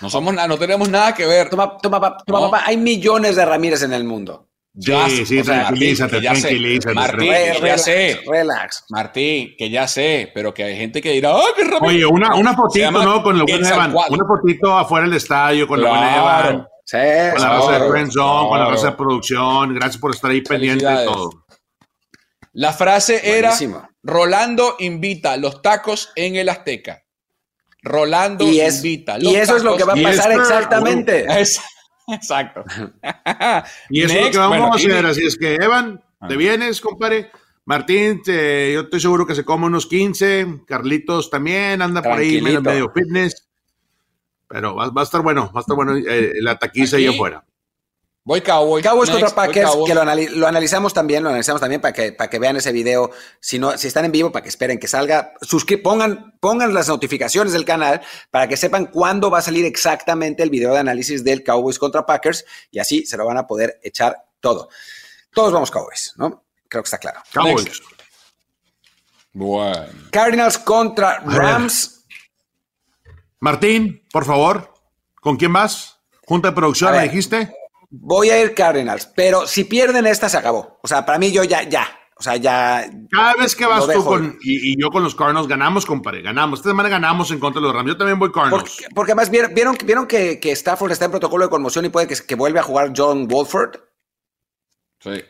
[SPEAKER 3] No somos no tenemos nada que ver.
[SPEAKER 2] Toma, toma, papá, hay millones de Ramírez en el mundo.
[SPEAKER 4] Ya, sí, sí, tranquilízate, tranquilízate.
[SPEAKER 3] Martín, que ya sé. Relax. Martín, que ya sé, pero que hay gente que dirá, ¡ah, qué Ramírez!
[SPEAKER 4] Oye, una, una fotito, ¿no? Con el buen Evan. Una fotito afuera del estadio con el buen Evan. Sí, con la raza de Friend Zone, con la raza de producción. Gracias por estar ahí pendiente de todo.
[SPEAKER 3] La frase era Rolando invita los tacos en el Azteca. Rolando invita
[SPEAKER 2] los Y eso es lo que va a pasar exactamente. (laughs)
[SPEAKER 3] exacto.
[SPEAKER 4] y eso es lo que vamos a hacer. Así es que, Evan, te ah. vienes, compadre. Martín, yo estoy seguro que se come unos 15. Carlitos también anda por ahí medio fitness. Pero va, a estar bueno, va a estar bueno eh, la taquiza ahí afuera.
[SPEAKER 3] Voy Cowboys.
[SPEAKER 2] Cowboys contra Packers, que lo, analizamos también, lo analizamos también para que, para que vean ese video. Si, no, si están en vivo, para que esperen que salga. pongan, pongan las notificaciones del canal para que sepan cuándo va a salir exactamente el video de análisis del Cowboys contra Packers y así se lo van a poder echar todo. Todos vamos Cowboys, ¿no? Creo que está claro.
[SPEAKER 4] Cowboys.
[SPEAKER 3] Bueno.
[SPEAKER 2] Cardinals contra Rams.
[SPEAKER 4] Martín, por favor, ¿con quién vas? Junta de producción, ¿me dijiste?
[SPEAKER 2] voy a ir Cardinals, pero si pierden esta se acabó. O sea, para mí yo ya, ya. O sea, ya.
[SPEAKER 4] Cada vez que vas tú con, y, yo con los Cardinals, ganamos, compadre. Ganamos. Esta semana ganamos en contra de los Rams. Yo también voy Cardinals.
[SPEAKER 2] Porque, además vieron, vieron, que, que, Stafford está en protocolo de conmoción y puede que, que vuelva a jugar John Wolford.
[SPEAKER 3] Sí.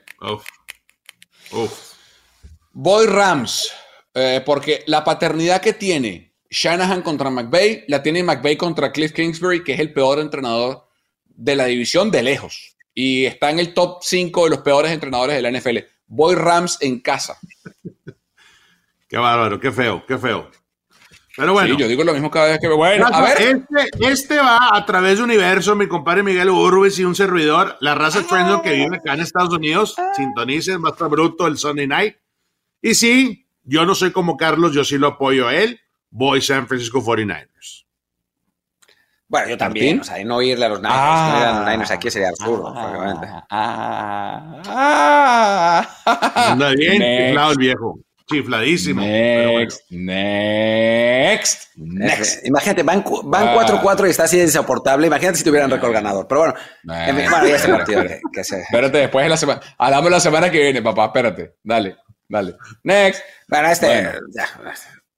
[SPEAKER 3] Voy Rams. Eh, porque la paternidad que tiene Shanahan contra McVay, la tiene McVay contra Cliff Kingsbury, que es el peor entrenador de la división de lejos y está en el top 5 de los peores entrenadores de la NFL. Voy Rams en casa. (laughs)
[SPEAKER 4] Qué bárbaro, qué feo, qué feo. Pero bueno.
[SPEAKER 3] yo digo lo mismo cada vez que Bueno, a ver.
[SPEAKER 4] Este, este, va a través de universo, mi compadre Miguel Urbis y un servidor, la raza Friendzone que vive acá en Estados Unidos. Sintonicen, más bruto el Sunday night. Y sí, yo no soy como Carlos, yo sí lo apoyo a él. Voy San Francisco 49ers.
[SPEAKER 2] Bueno, yo también, o sea, no irle a los Niners, no ir a los Niners aquí sería absurdo, obviamente.
[SPEAKER 4] Ah, ah, Anda bien, chiflado el viejo. Chifladísimo.
[SPEAKER 3] Next, next, next.
[SPEAKER 2] imagínate, van 4-4 y está así insoportable. Imagínate si tuvieran récord ganador. Pero bueno, en fin, bueno, ya ese partido que, que se...
[SPEAKER 3] Espérate, después de la semana. Hablamos la semana que viene, papá. Espérate. Dale, dale. Next.
[SPEAKER 2] Bueno, este. Ya,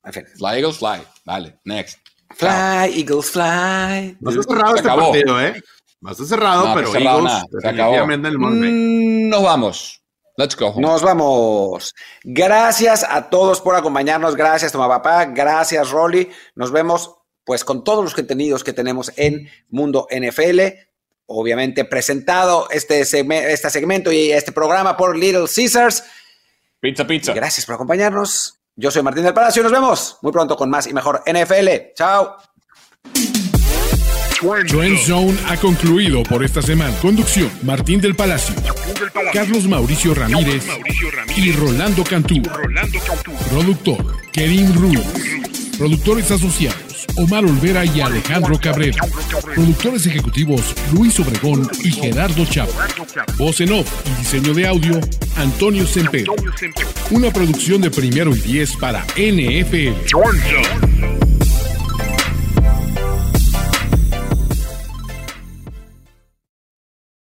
[SPEAKER 3] en fin. Fly Eagles Fly. Dale, next.
[SPEAKER 2] Fly, Eagles Fly.
[SPEAKER 4] No está cerrado este partido, ¿eh? No está cerrado, pero Eagles
[SPEAKER 3] se acabó. El mm, nos vamos. Let's go.
[SPEAKER 2] Nos vamos. Gracias a todos por acompañarnos. Gracias, Toma Papá. Gracias, Rolly. Nos vemos pues con todos los contenidos que tenemos en Mundo NFL. Obviamente presentado este, este segmento y este programa por Little Caesars.
[SPEAKER 3] Pizza, pizza.
[SPEAKER 2] gracias por acompañarnos. Yo soy Martín del Palacio. Nos vemos muy pronto con más y mejor NFL. Chao.
[SPEAKER 1] Trend Zone ha concluido por esta semana. Conducción: Martín del Palacio, Carlos Mauricio Ramírez, y Rolando Cantú. Productor: Kerim Ruz. Productores asociados: Omar Olvera y Alejandro Cabrera. Productores ejecutivos: Luis Obregón y Gerardo Chapa. Voz en off y diseño de audio: Antonio Semper. Una producción de primero y diez para NFL.